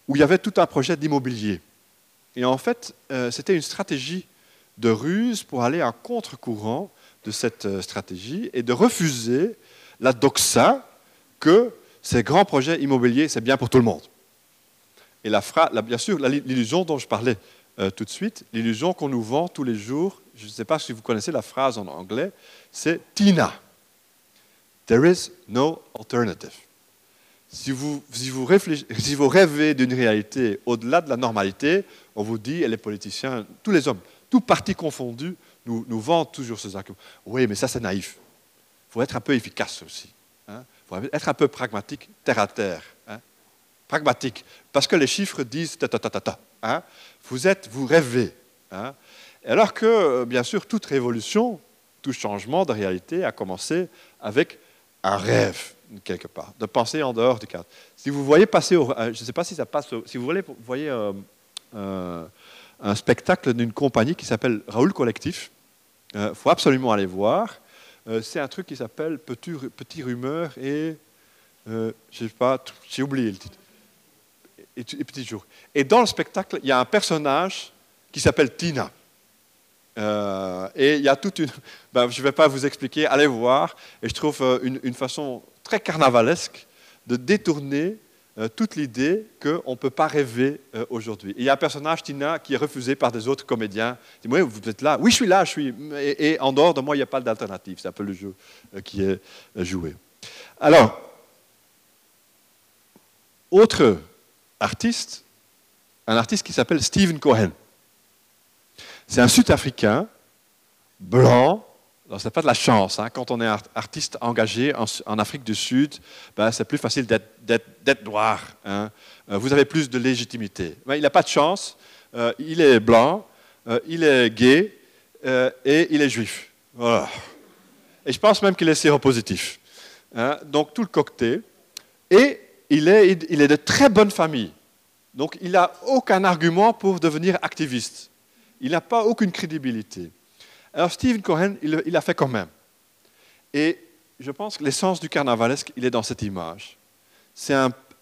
où il y avait tout un projet d'immobilier. Et en fait, c'était une stratégie de ruse pour aller à contre-courant de cette stratégie et de refuser la doxa que ces grands projets immobiliers, c'est bien pour tout le monde. Et la, bien sûr, l'illusion dont je parlais euh, tout de suite, l'illusion qu'on nous vend tous les jours, je ne sais pas si vous connaissez la phrase en anglais, c'est Tina. There is no alternative. Si vous, si vous rêvez d'une réalité au-delà de la normalité, on vous dit, et les politiciens, tous les hommes, tous partis confondus, nous, nous vendent toujours ces arguments. Oui, mais ça c'est naïf. Il faut être un peu efficace aussi. Il hein. faut être un peu pragmatique, terre à terre. Hein. Pragmatique. Parce que les chiffres disent ta ta ta ta ta. Hein. Vous êtes, vous rêvez. Alors que, euh, bien sûr, toute révolution, tout changement de réalité a commencé avec un rêve, quelque part, de penser en dehors du cadre. Si vous voyez passer, euh, je ne sais pas si ça passe, si vous voyez, euh, un spectacle d'une compagnie qui s'appelle Raoul Collectif, il faut absolument aller voir. Euh, c'est un truc qui s'appelle Petit, Rumeur et. Euh, je sais pas, j'ai oublié le titre. Et, Petit Jour. Et dans le spectacle, il y a un personnage qui s'appelle Tina. Euh, et il y a toute une. Ben, je ne vais pas vous expliquer, allez voir. Et je trouve une façon très carnavalesque de détourner euh, toute l'idée qu'on ne peut pas rêver euh, aujourd'hui. Il y a un personnage, Tina, qui est refusé par des autres comédiens. Il dit, oui, vous êtes là. Oui, je suis là, je suis. Et, en dehors de moi, il n'y a pas d'alternative. C'est un peu le jeu euh, qui est joué. Alors, autre artiste, un artiste qui s'appelle Stephen Cohen. C'est un Sud-Africain, blanc, ce n'est pas de la chance. Hein. Quand on est artiste engagé en, Afrique du Sud, ben, c'est plus facile d'être noir. Hein. Euh, vous avez plus de légitimité. Mais il n'a pas de chance. Euh, il est blanc, euh, il est gay et il est juif. Et je pense même qu'il est séropositif. Hein. Donc tout le cocktail. Et il est, il est de très bonne famille. Donc il n'a aucun argument pour devenir activiste. Il n'a pas aucune crédibilité. Alors Stephen Cohen, il l'a fait quand même. Et je pense que l'essence du carnavalesque, il est dans cette image. C'est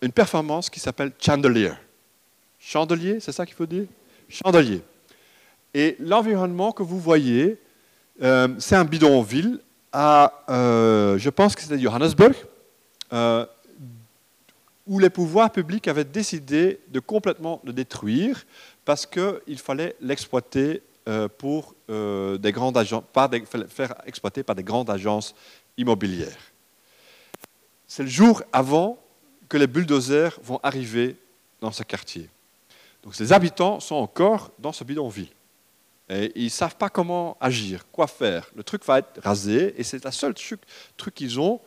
une performance qui s'appelle Chandelier. Chandelier, c'est ça qu'il faut dire? Chandelier. Et l'environnement que vous voyez, euh, c'est un bidonville à, euh, je pense que c'était Johannesburg, euh, où les pouvoirs publics avaient décidé de complètement le détruire parce qu'il fallait l'exploiter pour euh, des grandes agences, faire exploiter par des grandes agences immobilières. C'est le jour avant que les bulldozers vont arriver dans ce quartier. Donc ces habitants sont encore dans ce bidonville. Et ils ne savent pas comment agir, quoi faire. Le truc va être rasé et c'est la seule truc, qu'ils ont,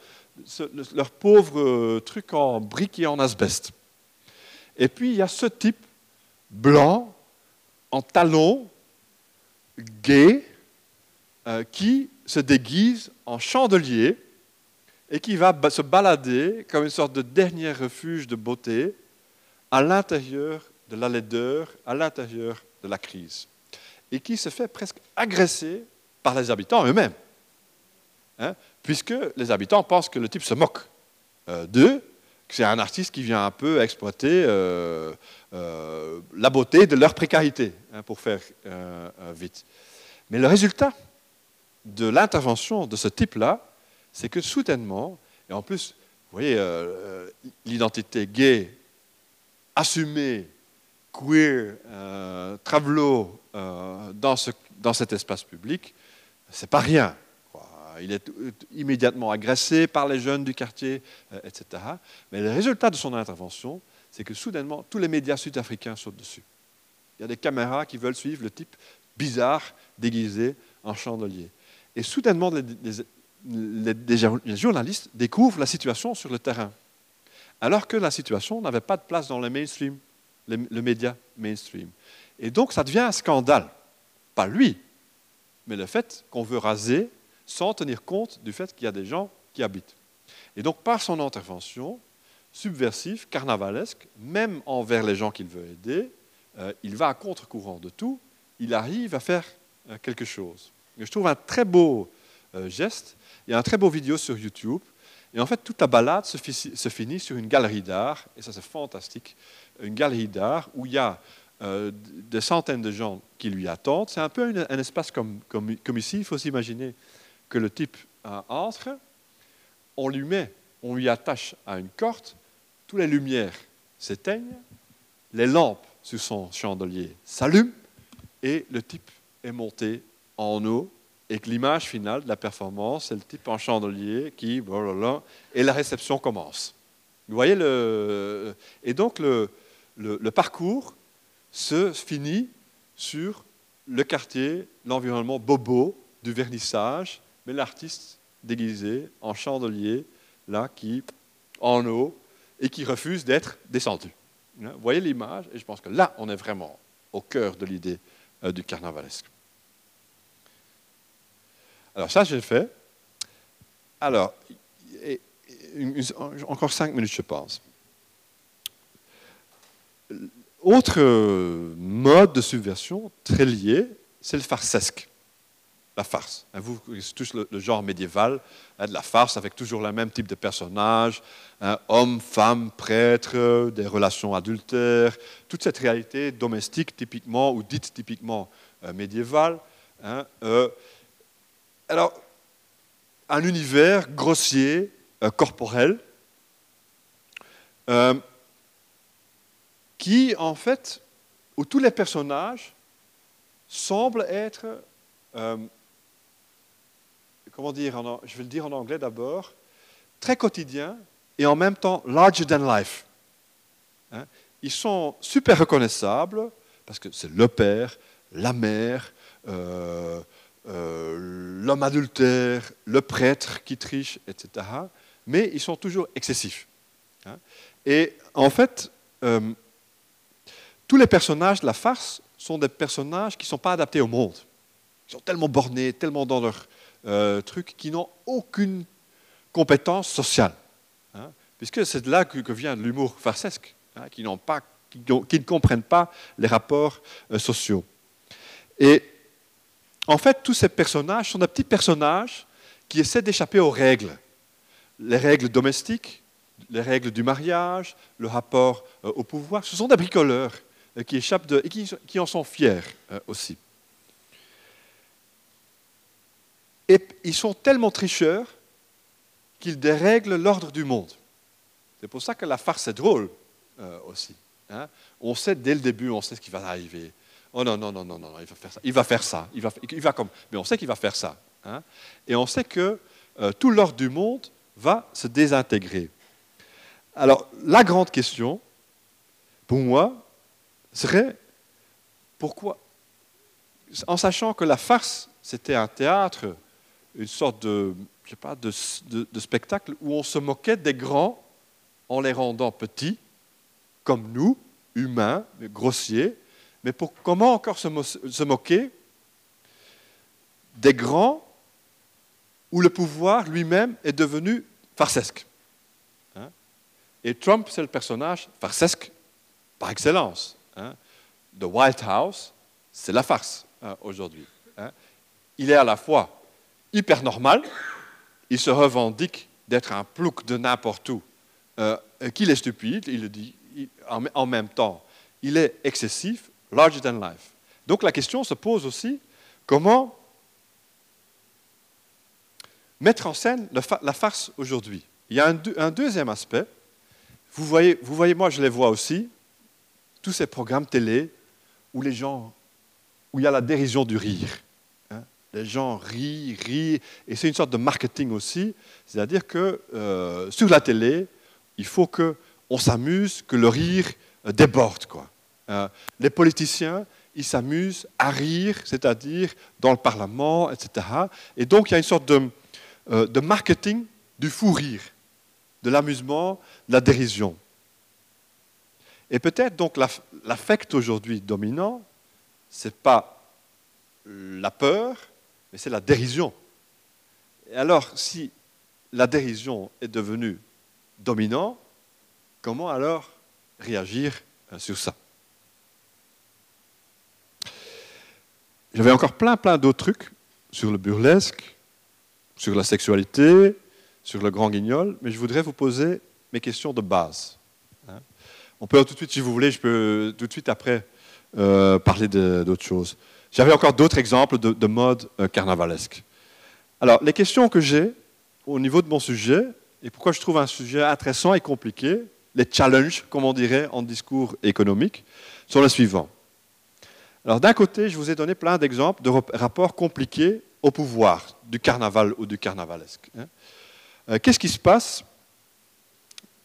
leur pauvre euh, truc en briques et en asbeste. Et puis il y a ce type blanc, en talons, gay euh, qui se déguise en chandelier et qui va se balader comme une sorte de dernier refuge de beauté à l'intérieur de la laideur, à l'intérieur de la crise, et qui se fait presque agresser par les habitants eux-mêmes, hein, puisque les habitants pensent que le type se moque euh, d'eux, c'est un artiste qui vient un peu exploiter euh, euh, la beauté de leur précarité, hein, pour faire euh, vite. Mais le résultat de l'intervention de ce type-là, c'est que soudainement, et en plus, vous voyez, l'identité gay, assumée, queer, travelo dans, ce, dans cet espace public, c'est pas rien. Il est immédiatement agressé par les jeunes du quartier, etc. Mais le résultat de son intervention, c'est que soudainement, tous les médias sud-africains sautent dessus. Il y a des caméras qui veulent suivre le type bizarre déguisé en chandelier. Et soudainement, les, journalistes découvrent la situation sur le terrain, alors que la situation n'avait pas de place dans le mainstream, le média mainstream. Et donc, ça devient un scandale. Pas lui, mais le fait qu'on veut raser sans tenir compte du fait qu'il y a des gens qui habitent. Et donc, par son intervention subversive, carnavalesque, même envers les gens qu'il veut aider, euh, il va à contre-courant de tout, il arrive à faire euh, quelque chose. Je trouve un très beau euh, geste. Il y a un très beau vidéo sur YouTube. Et en fait, toute la balade se, finit sur une galerie d'art, et ça c'est fantastique, une galerie d'art où il y a des centaines de gens qui lui attendent. C'est un peu un espace comme, comme, ici. Il faut s'imaginer que le type entre, on lui met, on lui attache à une corde, toutes les lumières s'éteignent, les lampes sur son chandelier s'allument, et le type est monté en eau et que l'image finale de la performance, c'est le type en chandelier qui, et la réception commence. Vous voyez le... Et donc le, le, parcours se finit sur le quartier, l'environnement bobo du vernissage, mais l'artiste déguisé en chandelier, là, qui, en eau, et qui refuse d'être descendu. Vous voyez l'image, et je pense que là, on est vraiment au cœur de l'idée euh, du carnavalesque. Alors ça, j'ai fait. Alors, encore cinq minutes, je pense. Autre mode de subversion très lié, c'est le farcesque. La farce. Hein, vous connaissez tous le, genre médiéval hein, de la farce avec toujours le même type de personnage, hein, homme, femme, prêtre, des relations adultères, toute cette réalité domestique typiquement ou dite typiquement euh, médiévale. Euh, alors, un univers grossier, euh, corporel, qui, en fait, où tous les personnages semblent être, comment dire, je vais le dire en anglais d'abord, très quotidiens et en même temps larger than life. Hein. Ils sont super reconnaissables parce que c'est le père, la mère, euh, euh, l'homme adultère, le prêtre qui triche, etc. Mais ils sont toujours excessifs. Hein. Et en fait, euh, tous les personnages de la farce sont des personnages qui ne sont pas adaptés au monde. Ils sont tellement bornés, tellement dans leur truc, qui n'ont aucune compétence sociale. Hein. puisque c'est de là que, vient l'humour farcesque, hein, qui, pas, qui, ne comprennent pas les rapports sociaux. Et en fait, tous ces personnages sont des petits personnages qui essaient d'échapper aux règles. Les règles domestiques, les règles du mariage, le rapport euh, au pouvoir. Ce sont des bricoleurs euh, qui échappent et qui, en sont fiers euh, aussi. Et ils sont tellement tricheurs qu'ils dérèglent l'ordre du monde. C'est pour ça que la farce est drôle aussi. Hein. On sait dès le début, on sait ce qui va arriver. Oh non, non, non, non, non, il va faire ça. Il va faire ça. Il va, il va comme, mais on sait qu'il va faire ça. Hein. Et on sait que euh, tout l'ordre du monde va se désintégrer. Alors, la grande question, pour moi, serait pourquoi, en sachant que la farce, c'était un théâtre, une sorte de, spectacle où on se moquait des grands en les rendant petits, comme nous, humains, grossiers, mais pour, comment encore se, moquer des grands où le pouvoir lui-même est devenu farcesque hein? Et Trump, c'est le personnage farcesque par excellence. Hein? The White House, c'est la farce hein, aujourd'hui. Il est à la fois hyper normal, il se revendique d'être un plouc de n'importe où, euh, qu'il est stupide, il le dit en même temps, il est excessif, larger than life. Donc la question se pose aussi comment mettre en scène la farce aujourd'hui? Il y a un, deuxième aspect. Vous voyez, vous voyez, moi je les vois aussi, tous ces programmes télé où les gens, où il y a la dérision du rire. Les gens rient, rient, et c'est une sorte de marketing aussi. C'est-à-dire que euh, sur la télé, il faut qu'on s'amuse, que le rire euh, déborde. Quoi. Euh, les politiciens, ils s'amusent à rire, c'est-à-dire dans le Parlement, etc. Et donc il y a une sorte de, de marketing du fou rire, de l'amusement, de la dérision. Et peut-être donc l'affect aujourd'hui dominant, ce n'est pas la peur, mais c'est la dérision. Et alors, si la dérision est devenue dominant, comment alors réagir euh, sur ça? J'avais encore plein, plein d'autres trucs sur le burlesque, sur la sexualité, sur le grand guignol, mais je voudrais vous poser mes questions de base. Hein. On peut tout de suite, si vous voulez, je peux tout de suite après euh, parler d'autres choses. J'avais encore d'autres exemples de, de mode euh, carnavalesque. Alors, les questions que j'ai au niveau de mon sujet, et pourquoi je trouve un sujet intéressant et compliqué, les challenges, comme on dirait en discours économique, sont les suivants. Alors, d'un côté, je vous ai donné plein d'exemples de rapports compliqués au pouvoir du carnaval ou du carnavalesque. Hein. Euh, qu'est-ce qui se passe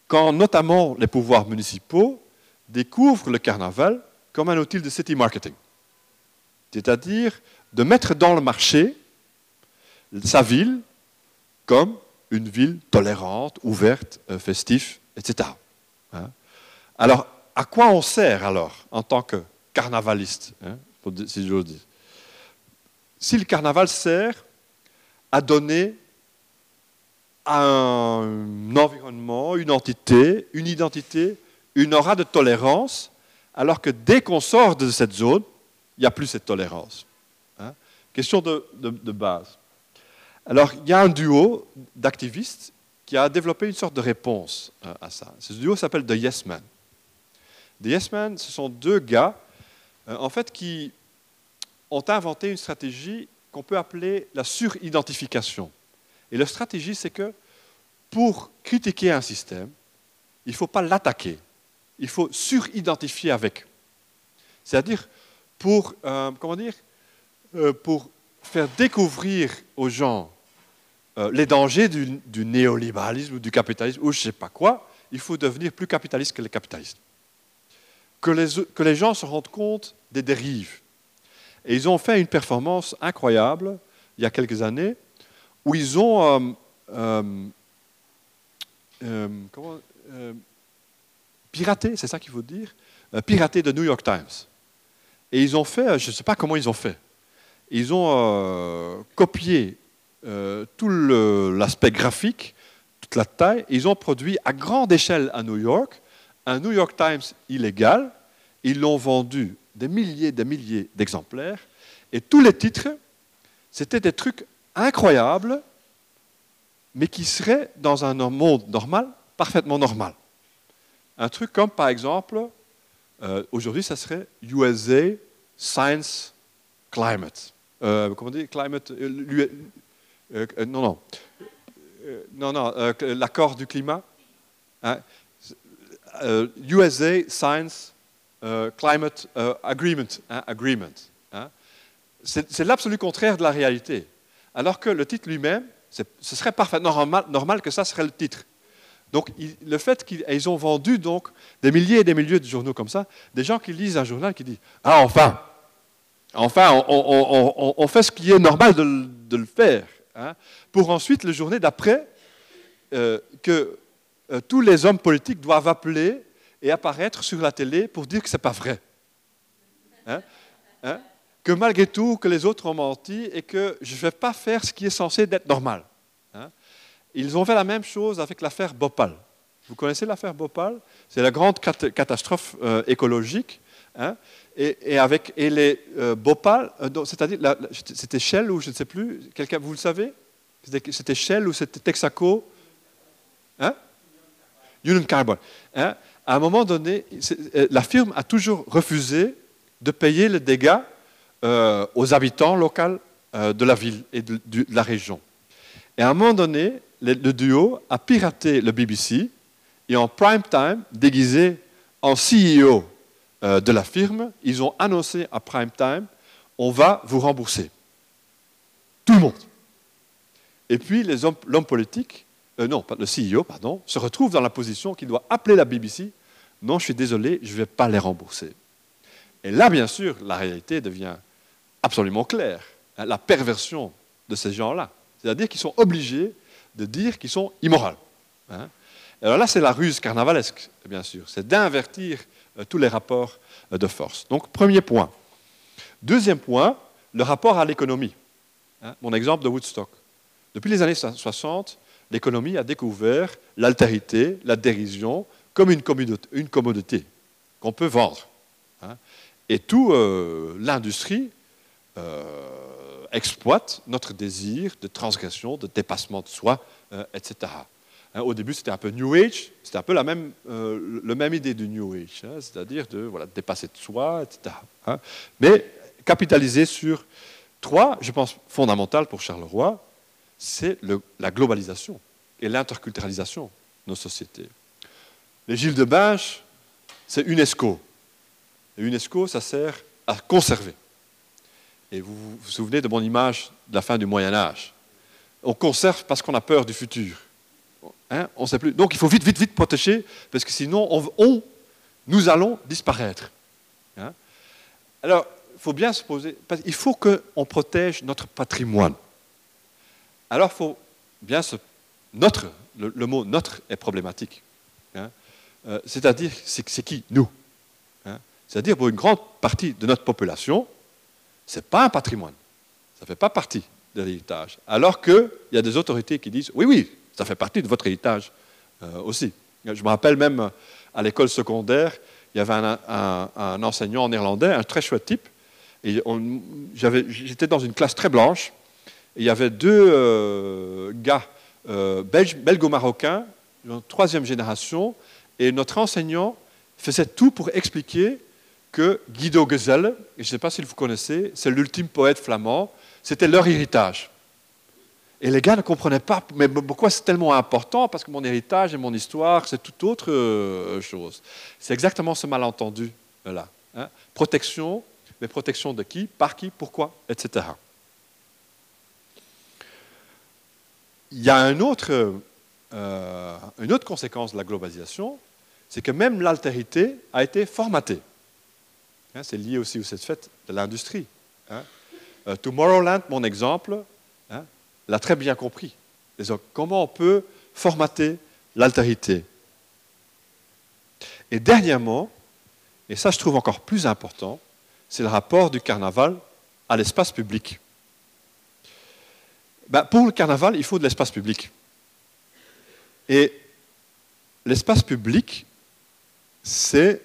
quand notamment les pouvoirs municipaux découvrent le carnaval comme un outil de city marketing? C'est-à-dire de mettre dans le marché sa ville comme une ville tolérante, ouverte, euh, festive, etc. Hein. alors, à quoi on sert alors en tant que carnavaliste, hein, si j'ose dire? Si le carnaval sert à donner un environnement, une entité, une identité, une aura de tolérance, alors que dès qu'on sort de cette zone, il n'y a plus cette tolérance. Hein. Question de, base. Alors, il y a un duo d'activistes qui a développé une sorte de réponse euh, à ça. Ce duo s'appelle The Yes Men. The Yes Men, ce sont deux gars, euh, en fait, qui ont inventé une stratégie qu'on peut appeler la suridentification. Et la stratégie, c'est que pour critiquer un système, il ne faut pas l'attaquer, il faut suridentifier avec. C'est-à-dire, pour, euh, comment dire, euh, pour faire découvrir aux gens euh, les dangers du, néolibéralisme ou du capitalisme ou je ne sais pas quoi, il faut devenir plus capitaliste que les capitalistes. Que les, que les gens se rendent compte des dérives. Et ils ont fait une performance incroyable il y a quelques années où ils ont comment, piraté, c'est ça qu'il faut dire, piraté de New York Times. Et ils ont fait, je ne sais pas comment ils ont fait, ils ont euh, copié euh, tout l'aspect graphique, toute la taille, et ils ont produit à grande échelle à New York un New York Times illégal. Ils l'ont vendu des milliers des milliers d'exemplaires, et tous les titres, c'était des trucs incroyables, mais qui seraient dans un monde normal, parfaitement normal. Un truc comme, par exemple, euh, aujourd'hui, ça serait USA Science Climate. Euh, comment dire Climate. Euh, non, non. non, non, l'accord du climat. Hein, USA Science Climate Agreement. Hein, agreement hein? C'est l'absolu contraire de la réalité. Alors que le titre lui-même, ce serait parfaitement normal, normal que ça serait le titre. Donc, le fait qu'ils ont vendu donc des milliers et des milliers de journaux comme ça, des gens qui lisent un journal qui disent Ah, enfin Enfin, on, fait ce qui est normal de, le faire. Hein, pour ensuite, le journée d'après, euh, que euh, tous les hommes politiques doivent appeler et apparaître sur la télé pour dire que ce n'est pas vrai. Hein, hein, que malgré tout, que les autres ont menti et que je ne vais pas faire ce qui est censé être normal. Ils ont fait la même chose avec l'affaire Bhopal. Vous connaissez l'affaire Bhopal? C'est la grande catastrophe euh, écologique. Hein, et, avec et les euh, Bhopal, euh, c'est-à-dire c'était Shell ou je ne sais plus, quelqu'un vous le savez? C'était Shell ou c'était Texaco? Hein? Union Carbon. Hein? À un moment donné, la firme a toujours refusé de payer les dégâts aux habitants locaux de la ville et de, de, la région. Et à un moment donné, le, duo a piraté le BBC et en prime time, déguisé en CEO euh, de la firme, ils ont annoncé à prime time on va vous rembourser. tout le monde. Et puis l'homme politique, euh, non, le CEO, pardon, se retrouve dans la position qu'il doit appeler la BBC. Non, je suis désolé, je ne vais pas les rembourser. Et là, bien sûr, la réalité devient absolument claire. La perversion de ces gens-là. C'est-à-dire qu'ils sont obligés de dire qu'ils sont immoraux. Hein. Alors là, c'est la ruse carnavalesque, bien sûr. C'est d'invertir euh, tous les rapports euh, de force. Donc, premier point. Deuxième point, le rapport à l'économie. Hein, mon exemple de Woodstock. Depuis les années 60, l'économie a découvert l'altérité, la dérision, comme une commodité, qu'on peut vendre. Hein. Et toute euh, l'industrie exploite notre désir de transgression, de dépassement de soi, etc. Hein, au début, c'était un peu New Age, c'était un peu la même, euh, même idée du New Age, hein, c'est-à-dire de voilà, dépasser de soi, etc. Hein. Mais capitaliser sur trois, je pense, fondamentales pour Charleroi, c'est la globalisation et l'interculturalisation de nos sociétés. Les Gilles de Binche, c'est UNESCO. Et UNESCO, ça sert à conserver. Et vous vous souvenez de mon image de la fin du Moyen Âge? On conserve parce qu'on a peur du futur. Hein, on sait plus. Donc il faut vite, vite, vite protéger, parce que sinon, on, nous allons disparaître. Hein? Alors, il faut bien se poser, il faut qu'on protège notre patrimoine. Alors, il faut bien se... Notre, le, mot notre est problématique. Hein? Euh, c'est-à-dire, c'est qui? Nous. C'est-à-dire, pour une grande partie de notre population, ce n'est pas un patrimoine. Ça ne fait pas partie de l'héritage. Alors qu'il y a des autorités qui disent, oui, oui, ça fait partie de votre héritage euh, aussi. Je me rappelle même à l'école secondaire, il y avait un, enseignant en néerlandais, un très chouette type. J'étais dans une classe très blanche. Et il y avait deux euh, gars euh, belgo-marocains, troisième génération, et notre enseignant faisait tout pour expliquer que Guido Gezelle, je ne sais pas si vous connaissez, c'est l'ultime poète flamand, c'était leur héritage. Et les gars ne comprenaient pas, mais pourquoi c'est tellement important Parce que mon héritage et mon histoire, c'est toute autre euh, chose. C'est exactement ce malentendu là. Hein. Protection, mais protection de qui Par qui Pourquoi Etc. Il y a euh, une autre conséquence de la globalisation, c'est que même l'altérité a été formatée. Hein, c'est lié aussi au fait de l'industrie. Hein. Euh, Tomorrowland, mon exemple, l'a très bien compris. comment on peut formater l'altérité? Et dernièrement, et ça je trouve encore plus important, c'est le rapport du carnaval à l'espace public. Ben, pour le carnaval, il faut de l'espace public. Et l'espace public, c'est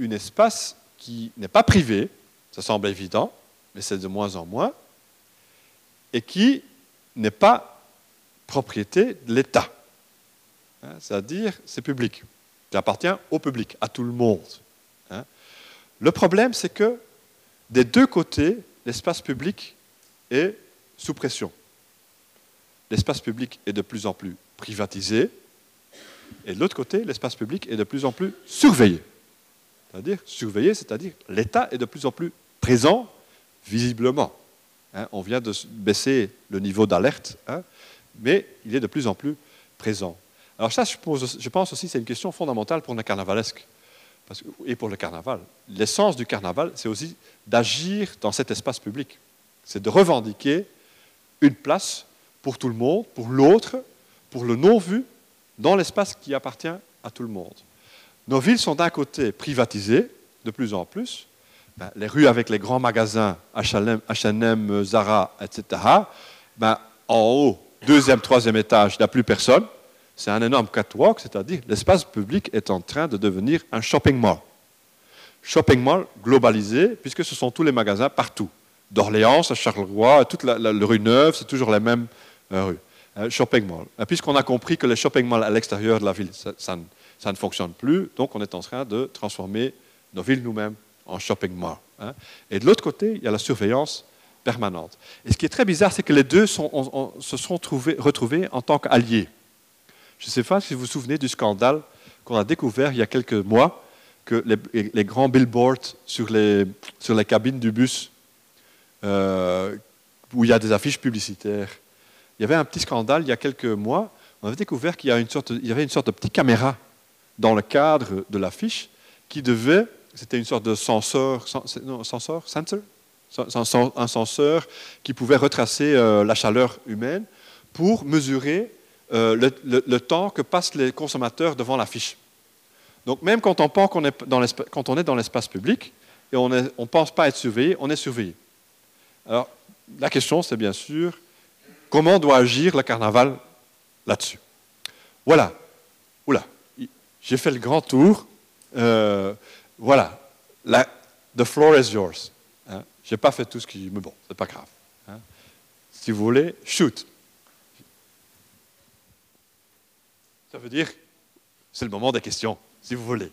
un espace qui n'est pas privé, ça semble évident, mais c'est de moins en moins, et qui n'est pas propriété de l'État. Hein, c'est-à-dire, c'est public. Ça appartient au public, à tout le monde. Hein. Le problème, c'est que des deux côtés, l'espace public est sous pression. L'espace public est de plus en plus privatisé, et de l'autre côté, l'espace public est de plus en plus surveillé. C'est-à-dire, surveillé, c'est-à-dire l'État est de plus en plus présent visiblement. Hein, on vient de baisser le niveau d'alerte, hein, mais il est de plus en plus présent. Alors ça, je, pense aussi, c'est une question fondamentale pour le carnavalesque et pour le carnaval. L'essence du carnaval, c'est aussi d'agir dans cet espace public. C'est de revendiquer une place pour tout le monde, pour l'autre, pour le non-vu, dans l'espace qui appartient à tout le monde. Nos villes sont d'un côté privatisées, de plus en plus, ben, les rues avec les grands magasins, H&M, Zara, etc., ben, en haut, deuxième, troisième étage, il n'y a plus personne. C'est un énorme catwalk, c'est-à-dire l'espace public est en train de devenir un shopping mall. Shopping mall globalisé, puisque ce sont tous les magasins partout. D'Orléans à Charleroi, toute la, rue Neuve, c'est toujours les mêmes euh, rues. Euh, shopping mall. Puisqu'on a compris que les shopping malls à l'extérieur de la ville, ça, ne fonctionne plus, donc on est en train de transformer nos villes nous-mêmes en shopping mall. Hein. Et de l'autre côté, il y a la surveillance permanente. Et ce qui est très bizarre, c'est que les deux se sont retrouvés en tant qu'alliés. Je ne sais pas si vous vous souvenez du scandale qu'on a découvert il y a quelques mois, que les, grands billboards sur les, cabines du bus, euh, où il y a des affiches publicitaires. Il y avait un petit scandale il y a quelques mois. On avait découvert qu'il y avait une sorte de petite caméra dans le cadre de l'affiche qui devait, c'était une sorte de senseur, non, sensor, sensor, un senseur qui pouvait retracer euh, la chaleur humaine pour mesurer euh, le, temps que passent les consommateurs devant l'affiche. Donc même quand on, pense qu'on est, dans quand on est dans l'espace public et on ne pense pas être surveillé, on est surveillé. Alors la question c'est bien sûr comment doit agir le carnaval là-dessus? Voilà. Oula, j'ai fait le grand tour. Euh, voilà. The floor is yours. Hein? Je n'ai pas fait tout ce qui... Mais bon, c'est pas grave. Hein? Si vous voulez, shoot. Ça veut dire, c'est le moment des questions, si vous voulez.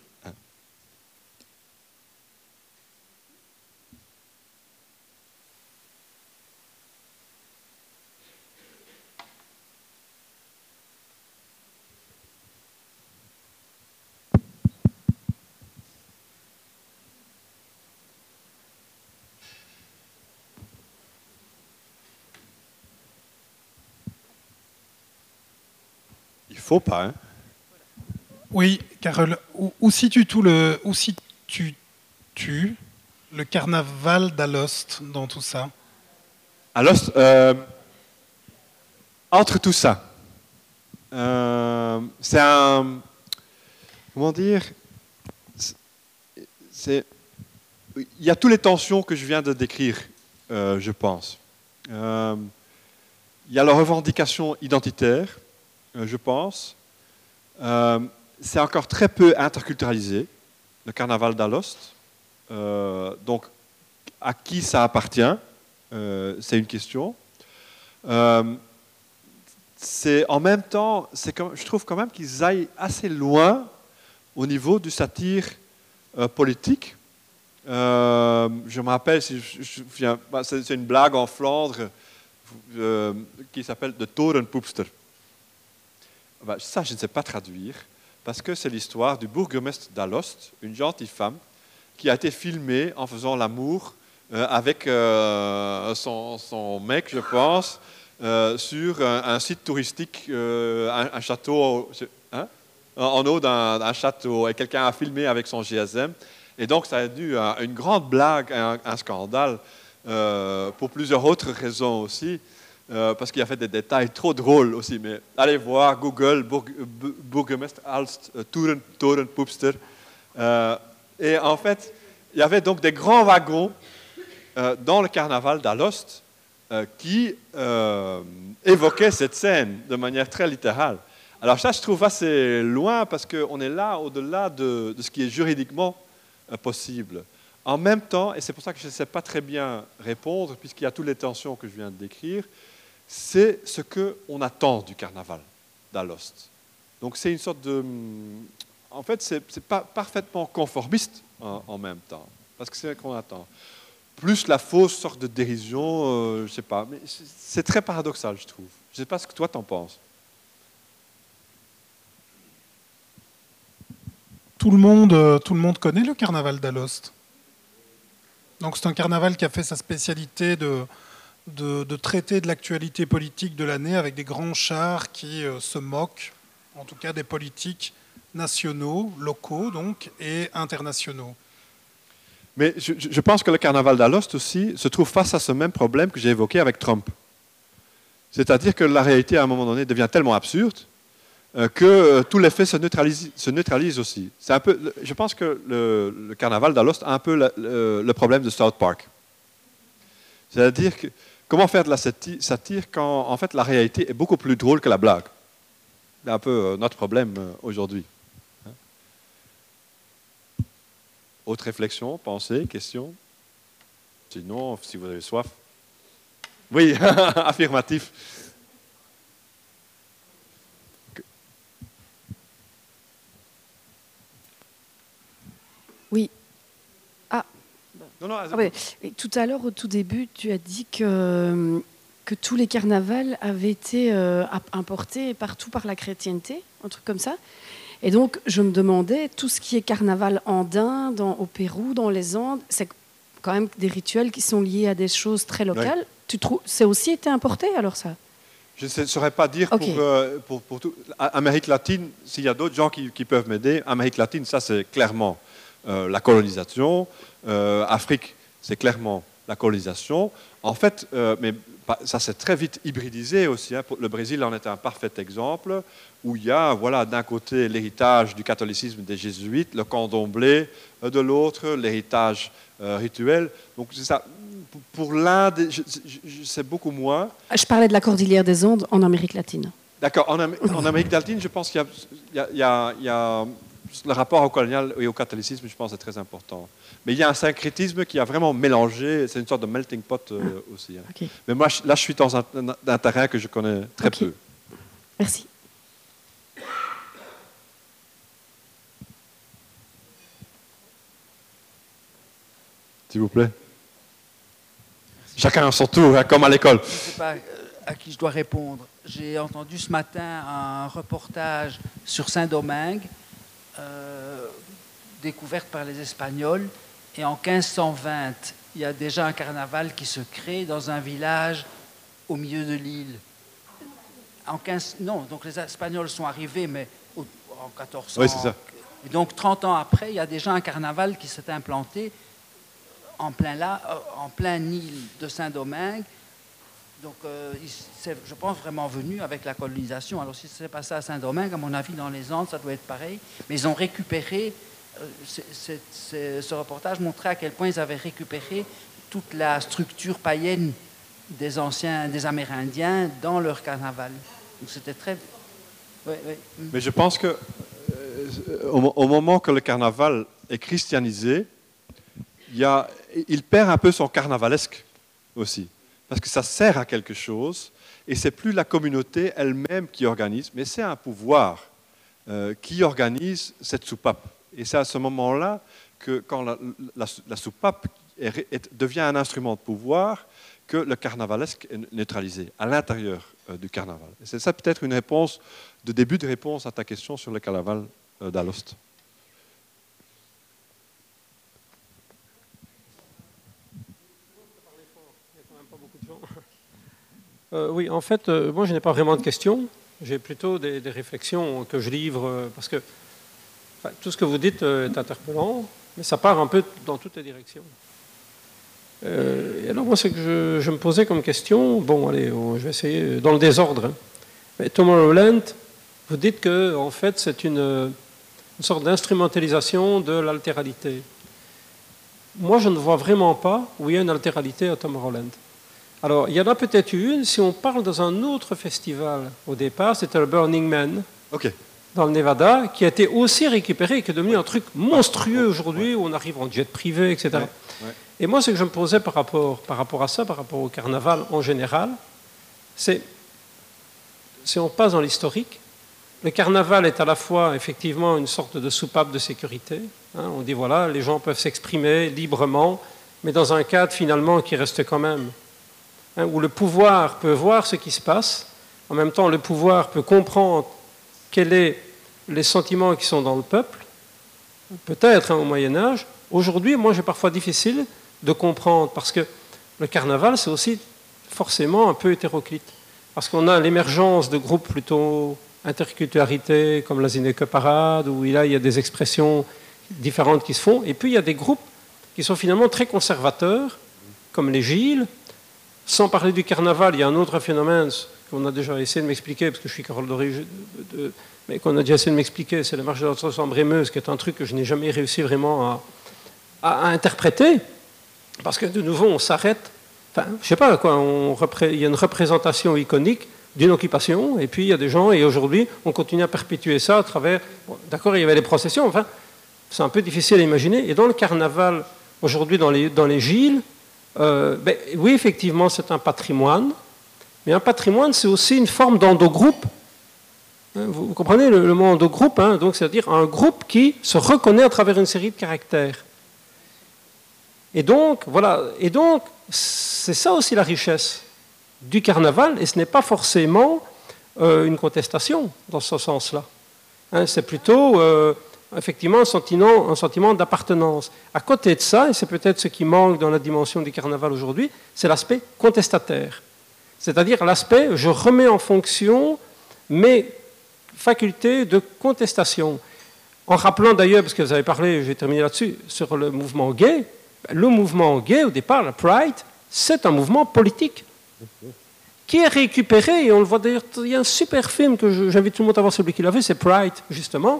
Faut pas. Hein. oui, où, où tu le, où situes tu le carnaval d'Alost dans tout ça? Alost, euh, entre tout ça, euh, c'est un. Comment dire C'est. Il y a toutes les tensions que je viens de décrire, euh, je pense. il y a la revendication identitaire, je pense. Euh, c'est encore très peu interculturalisé, le carnaval d'Alost. Euh, donc, à qui ça appartient C'est une question. c'est en même temps, je trouve quand même qu'ils aillent assez loin au niveau du satire politique. je me rappelle, bah, c'est une blague en Flandre qui s'appelle de Torenpoepster. Bah, ça, je ne sais pas traduire, parce que c'est l'histoire du bourgmestre d'Alost, une gentille femme, qui a été filmée en faisant l'amour euh, avec euh, son, mec, je pense, euh, sur un, site touristique, un, château hein, en haut d'un château. Et quelqu'un a filmé avec son GSM. Et donc, ça a dû une grande blague, un scandale, pour plusieurs autres raisons aussi. Euh, parce qu'il y a fait des détails trop drôles aussi. Mais allez voir Google, Bourgmestre Alst, euh, Toren, Poepster. Euh, et en fait, il y avait donc des grands wagons dans le carnaval d'Alost qui évoquaient cette scène de manière très littérale. Alors ça, je trouve assez loin parce qu'on est là au-delà de, de, ce qui est juridiquement possible. En même temps, et c'est pour ça que je ne sais pas très bien répondre, puisqu'il y a toutes les tensions que je viens de décrire, c'est ce qu'on attend du carnaval d'Alost. Donc c'est une sorte de... En fait, c'est pas parfaitement conformiste en, même temps, parce que c'est ce qu'on attend. Plus la fausse sorte de dérision, euh, je sais pas, mais c'est très paradoxal, je trouve. Je sais pas ce que toi t'en penses. Tout le monde, euh, tout le monde connaît le carnaval d'Alost. Donc c'est un carnaval qui a fait sa spécialité de, de, traiter de l'actualité politique de l'année avec des grands chars qui euh, se moquent, en tout cas des politiques nationaux, locaux donc, et internationaux. Mais je, pense que le carnaval d'Alost aussi se trouve face à ce même problème que j'ai évoqué avec Trump. C'est-à-dire que la réalité, à un moment donné, devient tellement absurde euh, que euh, l'effet se neutralise, se neutralise aussi. Un peu, je pense que le, carnaval d'Alost a un peu le, le, problème de South Park. C'est-à-dire que Comment faire de la satire quand en fait la réalité est beaucoup plus drôle que la blague? C'est un peu euh, notre problème euh, aujourd'hui. Hein. Autre réflexion, pensée, question? Sinon, si vous avez soif. Oui, affirmatif. Oui, ah tout à l'heure, au tout début, tu as dit que, que tous les carnavals avaient été euh, importés partout par la chrétienté, un truc comme ça. Et donc, je me demandais, tout ce qui est carnaval andin, dans, au Pérou, dans les Andes, c'est quand même des rituels qui sont liés à des choses très locales. Tu trouves, c'est aussi été importé alors ça? Je ne saurais pas dire Ok. pour, euh, pour, pour tout. Amérique latine, s'il y a d'autres gens qui, qui peuvent m'aider, Amérique latine, ça c'est clairement euh, la colonisation. Euh, Afrique, c'est clairement la colonisation. En fait, euh, mais ça s'est très vite hybridisé aussi. hein. Le Brésil en est un parfait exemple, où il y a voilà, d'un côté l'héritage du catholicisme des jésuites, le candomblé, euh, de l'autre l'héritage euh, rituel. Donc c'est ça. Pour- l'Inde, sais beaucoup moins. Je parlais de la cordillère des Andes en Amérique latine. D'accord. En, Am- en Amérique latine, je pense qu'il y a- le rapport au colonial et au catholicisme, je pense, est très important. Mais il y a un syncrétisme qui a vraiment mélangé. C'est une sorte de melting pot euh, aussi. hein. Mais moi, là, je suis dans un, terrain que je connais très peu. merci. S'il vous plaît. Chacun à son tour, hein, comme à l'école. Je ne sais pas euh, à qui je dois répondre. J'ai entendu ce matin un reportage sur Saint-Domingue, euh, découverte par les Espagnols. Et en 1520, il y a déjà un carnaval qui se crée dans un village au milieu de l'île. En 15, non, donc les Espagnols sont arrivés, mais au- en 1400. Oui, c'est ça. Et donc 30 ans après, il y a déjà un carnaval qui s'est implanté en plein, là, euh, en plein île de Saint-Domingue. Donc, euh, c'est, je pense, vraiment venu avec la colonisation. Alors, si c'est passé à Saint-Domingue, à mon avis, dans les Andes, ça doit être pareil. Mais ils ont récupéré, euh, ce reportage montrait à quel point ils avaient récupéré toute la structure païenne des anciens, des Amérindiens dans leur carnaval. Donc, c'était très... Mm. Mais je pense que euh, au, au moment que le carnaval est christianisé, il, y a- il perd un peu son carnavalesque aussi. Parce que ça sert à quelque chose et c'est plus la communauté elle-même qui organise, mais c'est un pouvoir euh, qui organise cette soupape. Et c'est à ce moment-là que quand la, soupape devient un instrument de pouvoir, que le carnavalesque est neutralisé à l'intérieur euh, du carnaval. C'est ça peut-être une réponse de début de réponse à ta question sur le carnaval euh, d'Alost. Euh, oui, en fait, euh, moi, je n'ai pas vraiment de questions. J'ai plutôt des, réflexions que je livre euh, parce que tout ce que vous dites est interpellant, mais ça part un peu dans toutes les directions. Alors, moi, ce que je, me posais comme question, bon, allez, je vais essayer dans le désordre. hein. Mais Tomorrowland, vous dites que, en fait, c'est une, une sorte d'instrumentalisation de l'altéralité. Moi, je ne vois vraiment pas où il y a une altéralité à Tomorrowland. Alors, il y en a peut-être une, si on parle dans un autre festival au départ, c'était le Burning Man Ok. dans le Nevada, qui a été aussi récupéré et qui est devenu un truc monstrueux aujourd'hui, où on arrive en jet privé, etc. Ouais. Et moi, ce que je me posais par rapport, par rapport à ça, par rapport au carnaval en général, c'est, si on passe dans l'historique, le carnaval est à la fois effectivement une sorte de soupape de sécurité. hein, on dit voilà, les gens peuvent s'exprimer librement, mais dans un cadre finalement qui reste quand même, hein, où le pouvoir peut voir ce qui se passe, en même temps le pouvoir peut comprendre quels sont les sentiments qui sont dans le peuple, peut-être hein, au Moyen Âge. Aujourd'hui, moi j'ai parfois difficile de comprendre, parce que le carnaval c'est aussi forcément un peu hétéroclite, parce qu'on a l'émergence de groupes plutôt interculturalité, comme la Zineke Parade, où là il y a des expressions différentes qui se font, et puis il y a des groupes qui sont finalement très conservateurs, comme les Gilles. Sans parler du carnaval, il y a un autre phénomène qu'on a déjà essayé de m'expliquer, parce que je suis Carole Doré, mais qu'on a déjà essayé de m'expliquer, c'est la marche de la en Brémeuse, qui est un truc que je n'ai jamais réussi vraiment à, interpréter, parce que de nouveau, on s'arrête. Enfin, je sais pas quoi, il y a une représentation iconique d'une occupation, et puis il y a des gens, et aujourd'hui, on continue à perpétuer ça à travers. D'accord, il y avait les processions, enfin, c'est un peu difficile à imaginer. Et dans le carnaval, aujourd'hui, dans les, dans euh, ben, oui, effectivement, c'est un patrimoine, mais un patrimoine, c'est aussi une forme d'endogroupe. Hein, Vous, vous comprenez le, mot endogroupe, hein, donc c'est-à-dire un groupe qui se reconnaît à travers une série de caractères. Et donc, voilà, et donc, c'est ça aussi la richesse du carnaval, et ce n'est pas forcément euh, une contestation dans ce sens-là. Hein, c'est plutôt, euh, effectivement un sentiment, d'appartenance. À côté de ça, et c'est peut-être ce qui manque dans la dimension du carnaval aujourd'hui, c'est l'aspect contestataire. C'est-à-dire l'aspect, je remets en fonction mes facultés de contestation. En rappelant d'ailleurs, parce que vous avez parlé, j'ai terminé là-dessus, sur le mouvement gay, le mouvement gay, au départ, le Pride, c'est un mouvement politique qui est récupéré, et on le voit d'ailleurs, il y a un super film que j'invite tout le monde à voir, celui qui l'a vu, c'est Pride, justement,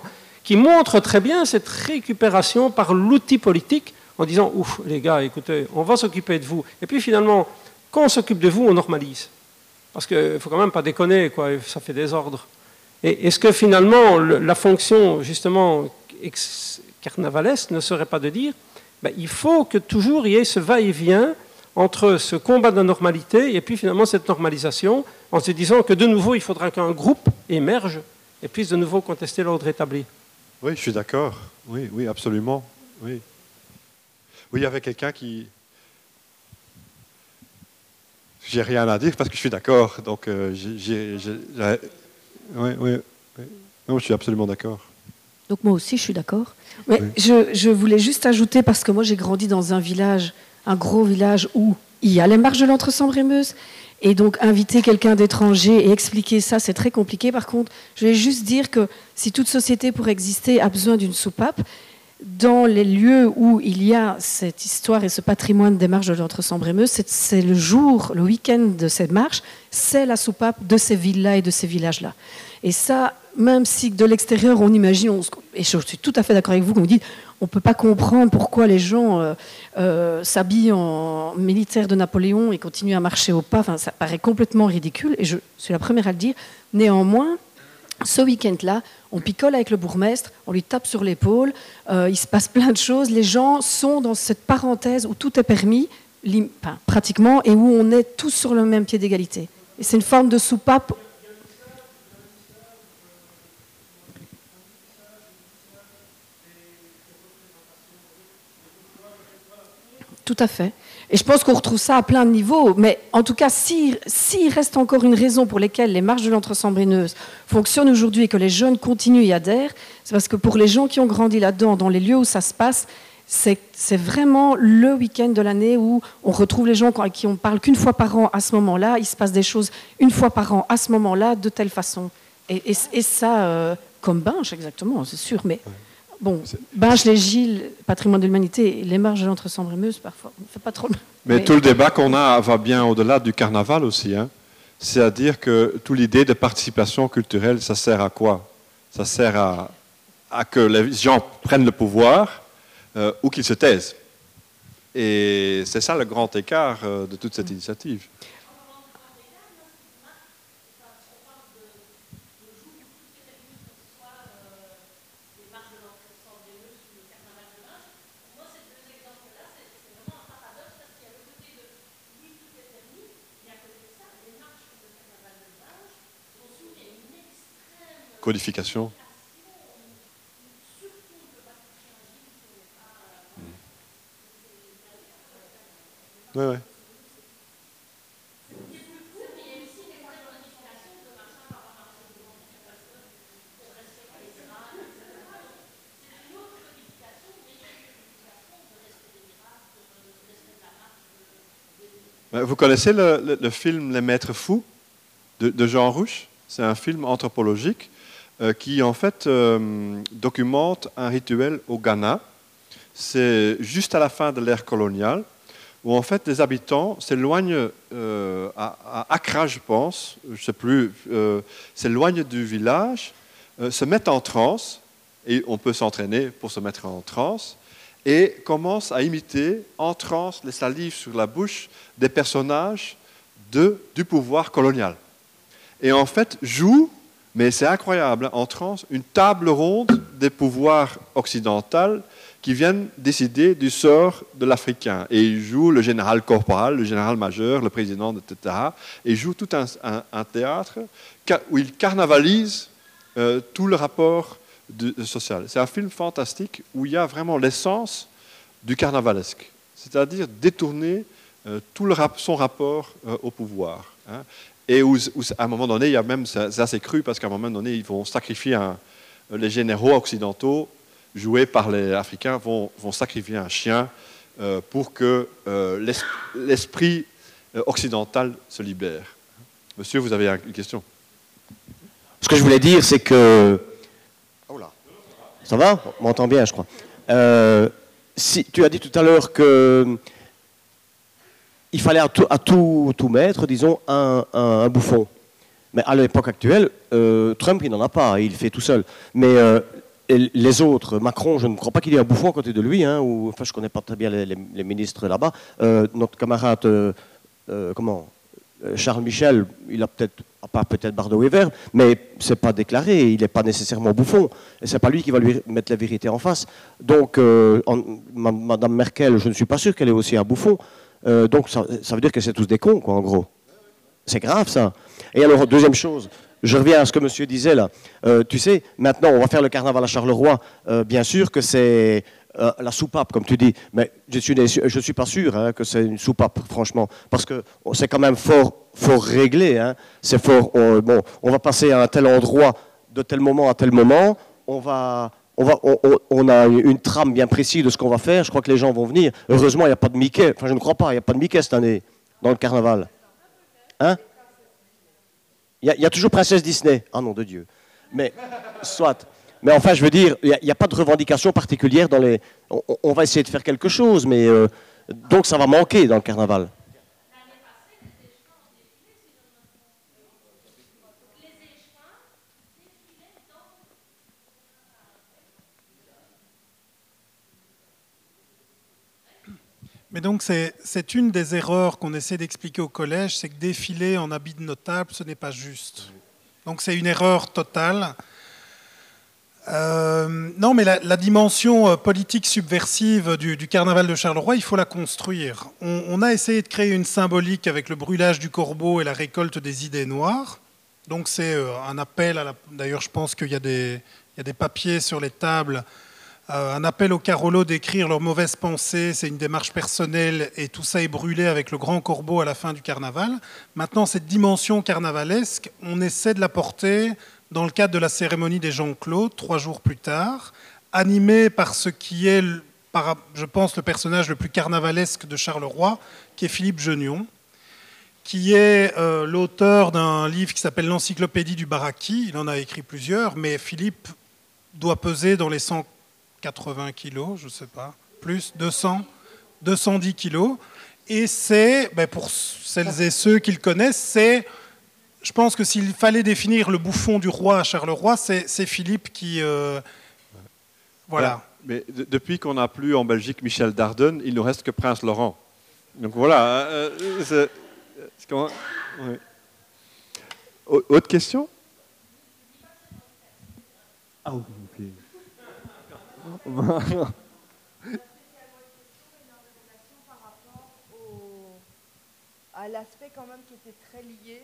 qui montre très bien cette récupération par l'outil politique en disant, ouf, les gars, écoutez, on va s'occuper de vous. Et puis finalement, quand on s'occupe de vous, on normalise. Parce qu'il ne faut quand même pas déconner, quoi, ça fait désordre. Et est-ce que finalement, la fonction, justement, carnavalesque ne serait pas de dire, ben, il faut que toujours il y ait ce va-et-vient entre ce combat de normalité et puis finalement cette normalisation, en se disant que de nouveau, il faudra qu'un groupe émerge et puisse de nouveau contester l'ordre établi. Oui, je suis d'accord. Oui, oui, absolument. Oui. Oui, il y avait quelqu'un qui. J'ai rien à dire parce que je suis d'accord. Donc, euh, j'ai. Oui, oui, oui. Non, je suis absolument d'accord. Donc, moi aussi, je suis d'accord. Mais je, je, voulais juste ajouter, parce que moi, j'ai grandi dans un village un gros village où il y a les marches de l'entre-sambre et Meuse. Et donc, inviter quelqu'un d'étranger et expliquer ça, c'est très compliqué. Par contre, je vais juste dire que si toute société pour exister a besoin d'une soupape, dans les lieux où il y a cette histoire et ce patrimoine des marches de l'entre-sambre et Meuse, c'est le jour, le week-end de cette marche, c'est la soupape de ces villes-là et de ces villages-là. Et ça, même si de l'extérieur on imagine, et je suis tout à fait d'accord avec vous vous dites, on ne peut pas comprendre pourquoi les gens euh, euh, s'habillent en militaire de Napoléon et continuent à marcher au pas. Enfin, ça paraît complètement ridicule et je suis la première à le dire. Néanmoins, ce week-end-là, on picole avec le bourgmestre, on lui tape sur l'épaule, euh, il se passe plein de choses. Les gens sont dans cette parenthèse où tout est permis, pratiquement, et où on est tous sur le même pied d'égalité. Et c'est une forme de soupape Tout à fait. Et je pense qu'on retrouve ça à plein de niveaux. Mais en tout cas, s'il reste encore une raison pour laquelle les marches de l'entre-sambréneuse fonctionnent aujourd'hui et que les jeunes continuent et adhèrent, c'est parce que pour les gens qui ont grandi là-dedans, dans les lieux où ça se passe, c'est vraiment le week-end de l'année où on retrouve les gens qui on parle qu'une fois par an à ce moment-là. Il se passe des choses une fois par an à ce moment-là, de telle façon. Et, ça, euh, comme Binge, exactement, c'est sûr. Mais Bon, Binge, les Gilles, patrimoine de l'humanité, les marges de l'entre-sambre parfois, on fait pas trop. Mais, tout le débat qu'on a va bien au-delà du carnaval aussi. Hein. C'est-à-dire que toute l'idée de participation culturelle, ça sert à quoi? Ça sert à, à, que les gens prennent le pouvoir euh, ou qu'ils se taisent. Et c'est ça le grand écart euh, de toute cette initiative. Codification. Oui, oui. Vous connaissez le, film Les Maîtres Fous de Jean Rouche? C'est un film anthropologique qui en fait euh, documente un rituel au Ghana. C'est juste à la fin de l'ère coloniale, où en fait les habitants s'éloignent euh, à, Accra, je pense, je sais plus, s'éloignent du village, se mettent en transe, et on peut s'entraîner pour se mettre en transe, et commencent à imiter en transe les salives sur la bouche des personnages du pouvoir colonial. Et en fait jouent mais c'est incroyable, hein, en trans, une table ronde des pouvoirs occidentaux qui viennent décider du sort de l'Africain. Et ils jouent le général corporal, le général majeur, le président, etc. Et ils jouent tout un, théâtre où ils carnavalisent euh, tout le rapport social. C'est un film fantastique où il y a vraiment l'essence du carnavalesque, c'est-à-dire détourner euh, tout son rapport euh, au pouvoir. Hein et où, à un moment donné, il y a même, ça, cru parce qu'à un moment donné, ils vont sacrifier les généraux occidentaux joués par les Africains vont, vont sacrifier un chien euh, pour que euh, l'es- l'esprit euh, occidental se libère. Monsieur, vous avez une question? Ce que je voulais dire, c'est que. Oh là. Ça va? On m'entend bien, je crois. Euh, si, tu as dit tout à l'heure que. Il fallait à tout, mettre, disons, un, bouffon. Mais à l'époque actuelle, euh, Trump, il n'en a pas, il fait tout seul. Mais euh, les autres, Macron, je ne crois pas qu'il y ait un bouffon à côté de lui, hein, ou, enfin, je ne connais pas très bien les, ministres là-bas. Euh, notre camarade, comment Charles Michel, il a peut-être, à part peut-être Bardo et Vert, mais c'est pas déclaré, il n'est pas nécessairement bouffon. Et c'est pas lui qui va lui mettre la vérité en face. Donc, en- ma- Madame Merkel, je ne suis pas sûr qu'elle est aussi un bouffon. Euh, donc, ça, veut dire que c'est tous des cons, quoi, en gros. C'est grave, ça. Et alors, deuxième chose, je reviens à ce que monsieur disait là. Euh, tu sais, maintenant, on va faire le carnaval à Charleroi. Euh, bien sûr que c'est la soupape, comme tu dis. Mais je suis, je suis pas sûr hein, que c'est une soupape, franchement. Parce que c'est quand même fort, fort réglé. Hein. C'est fort. On, bon, on va passer à un tel endroit, de tel moment à tel moment. On va. On, a une trame bien précise de ce qu'on va faire. Je crois que les gens vont venir. Heureusement, il n'y a pas de Mickey. Enfin, je ne crois pas. Il n'y a pas de Mickey cette année dans le carnaval. Hein? Il y, a, toujours Princesse Disney. Ah non, de Dieu. Mais, soit. Mais enfin, je veux dire, il n'y a, pas de revendication particulière dans les. On, on va essayer de faire quelque chose, mais. euh, donc ça va manquer dans le carnaval. Mais donc, c'est une des erreurs qu'on essaie d'expliquer au collège, c'est que défiler en habit de notable, ce n'est pas juste. Donc, c'est une erreur totale. Euh, non, mais la, dimension euh, politique subversive du, carnaval de Charleroi, il faut la construire. On, a essayé de créer une symbolique avec le brûlage du corbeau et la récolte des idées noires. Donc, c'est euh, un appel. D'ailleurs, je pense qu'il y, a des- papiers sur les tables un appel aux Carolos d'écrire leurs mauvaises pensées, c'est une démarche personnelle et tout ça est brûlé avec le grand corbeau à la fin du carnaval. Maintenant, cette dimension carnavalesque, on essaie de la porter dans le cadre de la cérémonie des Jean-Claude, trois jours plus tard, animée par ce qui est, je pense, le personnage le plus carnavalesque de Charleroi, qui est Philippe Genion, qui est euh, l'auteur d'un livre qui s'appelle L'Encyclopédie du Baraki. Il en a écrit plusieurs, mais Philippe doit peser dans les 180 kilos, je ne sais pas, plus 200, 210 kilos. Et c'est, ben, pour celles et ceux qui le connaissent, c'est, je pense que s'il fallait définir le bouffon du roi à Charleroi, c'est c'est Philippe qui, euh, voilà. Mais de- depuis qu'on n'a plus en Belgique Michel Dardenne, il ne reste que Prince Laurent. Donc voilà. euh, euh, comment- ouais. Au- Autre question? Ah, ok. À l'aspect quand même qui était très lié?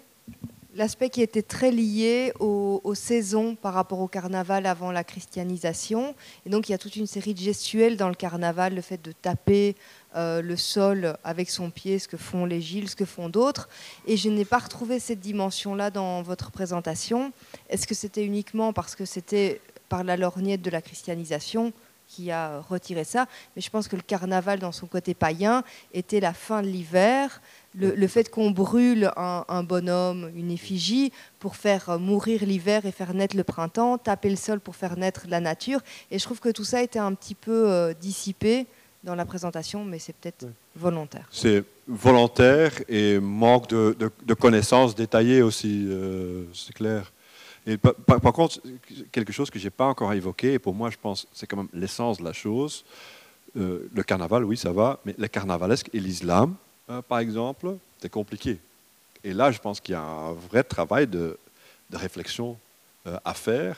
L'aspect qui était très lié aux, saisons par rapport au carnaval avant la christianisation. Et donc il y a toute une série de gestuels dans le carnaval, le fait de taper euh, le sol avec son pied, ce que font les Gilles, ce que font d'autres. Et je n'ai pas retrouvé cette dimension-là dans votre présentation. Est-ce que c'était uniquement parce que c'était par la lorgnette de la christianisation qui a retiré ça, mais je pense que le carnaval, dans son côté païen, était la fin de l'hiver. Le, le fait qu'on brûle un, un bonhomme, une effigie, pour faire euh, mourir l'hiver et faire naître le printemps, taper le sol pour faire naître la nature. Et je trouve que tout ça était un petit peu euh, dissipé dans la présentation, mais c'est peut-être volontaire. C'est volontaire et manque de, de- de connaissances détaillées aussi, euh, c'est clair. Par, contre, quelque chose que je n'ai pas encore évoqué, et pour moi, je pense c'est quand même l'essence de la chose. Euh, le carnaval, oui, ça va, mais le carnavalesque et l'islam, euh, par exemple, c'est compliqué. Et là, je pense qu'il y a un vrai travail de, réflexion euh, à faire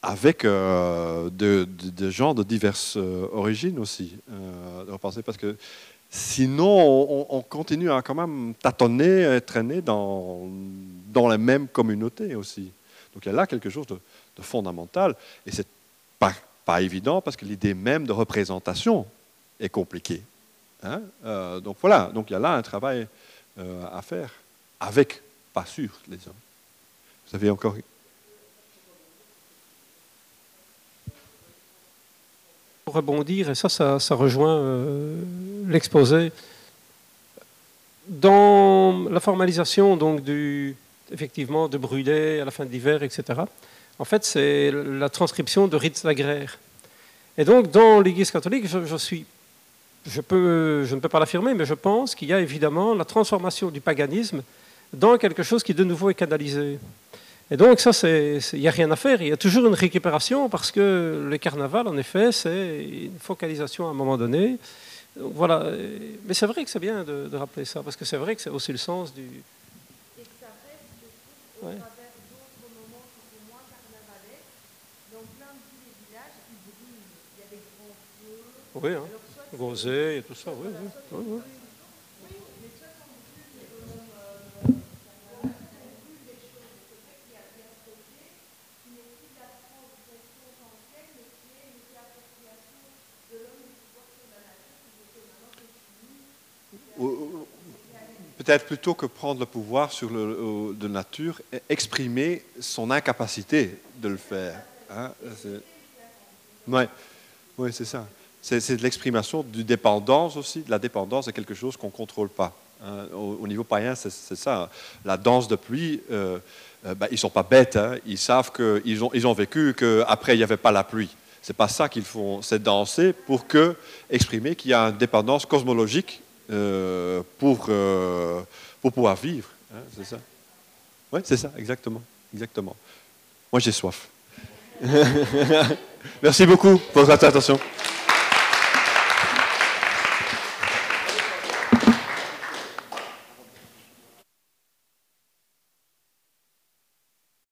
avec euh, de, de- de gens de diverses origines aussi. de repenser, parce que sinon, on, on continue à quand même tâtonner, traîner dans, dans les mêmes communautés aussi. Donc il y a là quelque chose de, fondamental. Et c'est pas, pas évident parce que l'idée même de représentation est compliquée. hein. Euh, donc voilà, donc il y a là un travail euh, à faire avec, pas sûr, les hommes. Vous avez encore pour rebondir, et ça, ça, rejoint euh, l'exposé. Dans la formalisation donc, du, effectivement, de brûler à la fin de l'hiver, etc., en fait, c'est la transcription de rites agraires. Et donc, dans l'Église catholique, je, suis, je, peux, je ne peux pas l'affirmer, mais je pense qu'il y a évidemment la transformation du paganisme dans quelque chose qui de nouveau est canalisé. Et donc ça, il n'y a rien à faire. Il y a toujours une récupération parce que le carnaval, en effet, c'est une focalisation à un moment donné. voilà. Mais c'est vrai que c'est bien de, rappeler ça parce que c'est vrai que c'est aussi le sens du. Et que ça reste au travers d'autres moments qui sont moins carnavalesques. Dans plein de villes et villages, ils brûlent. Il y a des grands feux. Oui, hein. Gosé et tout ça. Oui, oui. oui, oui. Peut-être plutôt que prendre le pouvoir sur le, de nature, exprimer son incapacité de le faire. Hein oui, c'est ça. C'est de l'exprimation du dépendance aussi, la dépendance à quelque chose qu'on ne contrôle pas. Hein. Au, niveau païen, c'est ça. La danse de pluie, euh, euh, ben, ils ne sont pas bêtes. Hein. Ils savent qu'ils ont, ils ont vécu qu'après, il n'y avait pas la pluie. C'est pas ça qu'ils font, c'est danser pour que, exprimer qu'il y a une dépendance cosmologique euh, pour, euh, pour pouvoir vivre. Hein, c'est ça? Oui, c'est ça, exactement. exactement. Moi, j'ai soif. Merci beaucoup pour votre attention.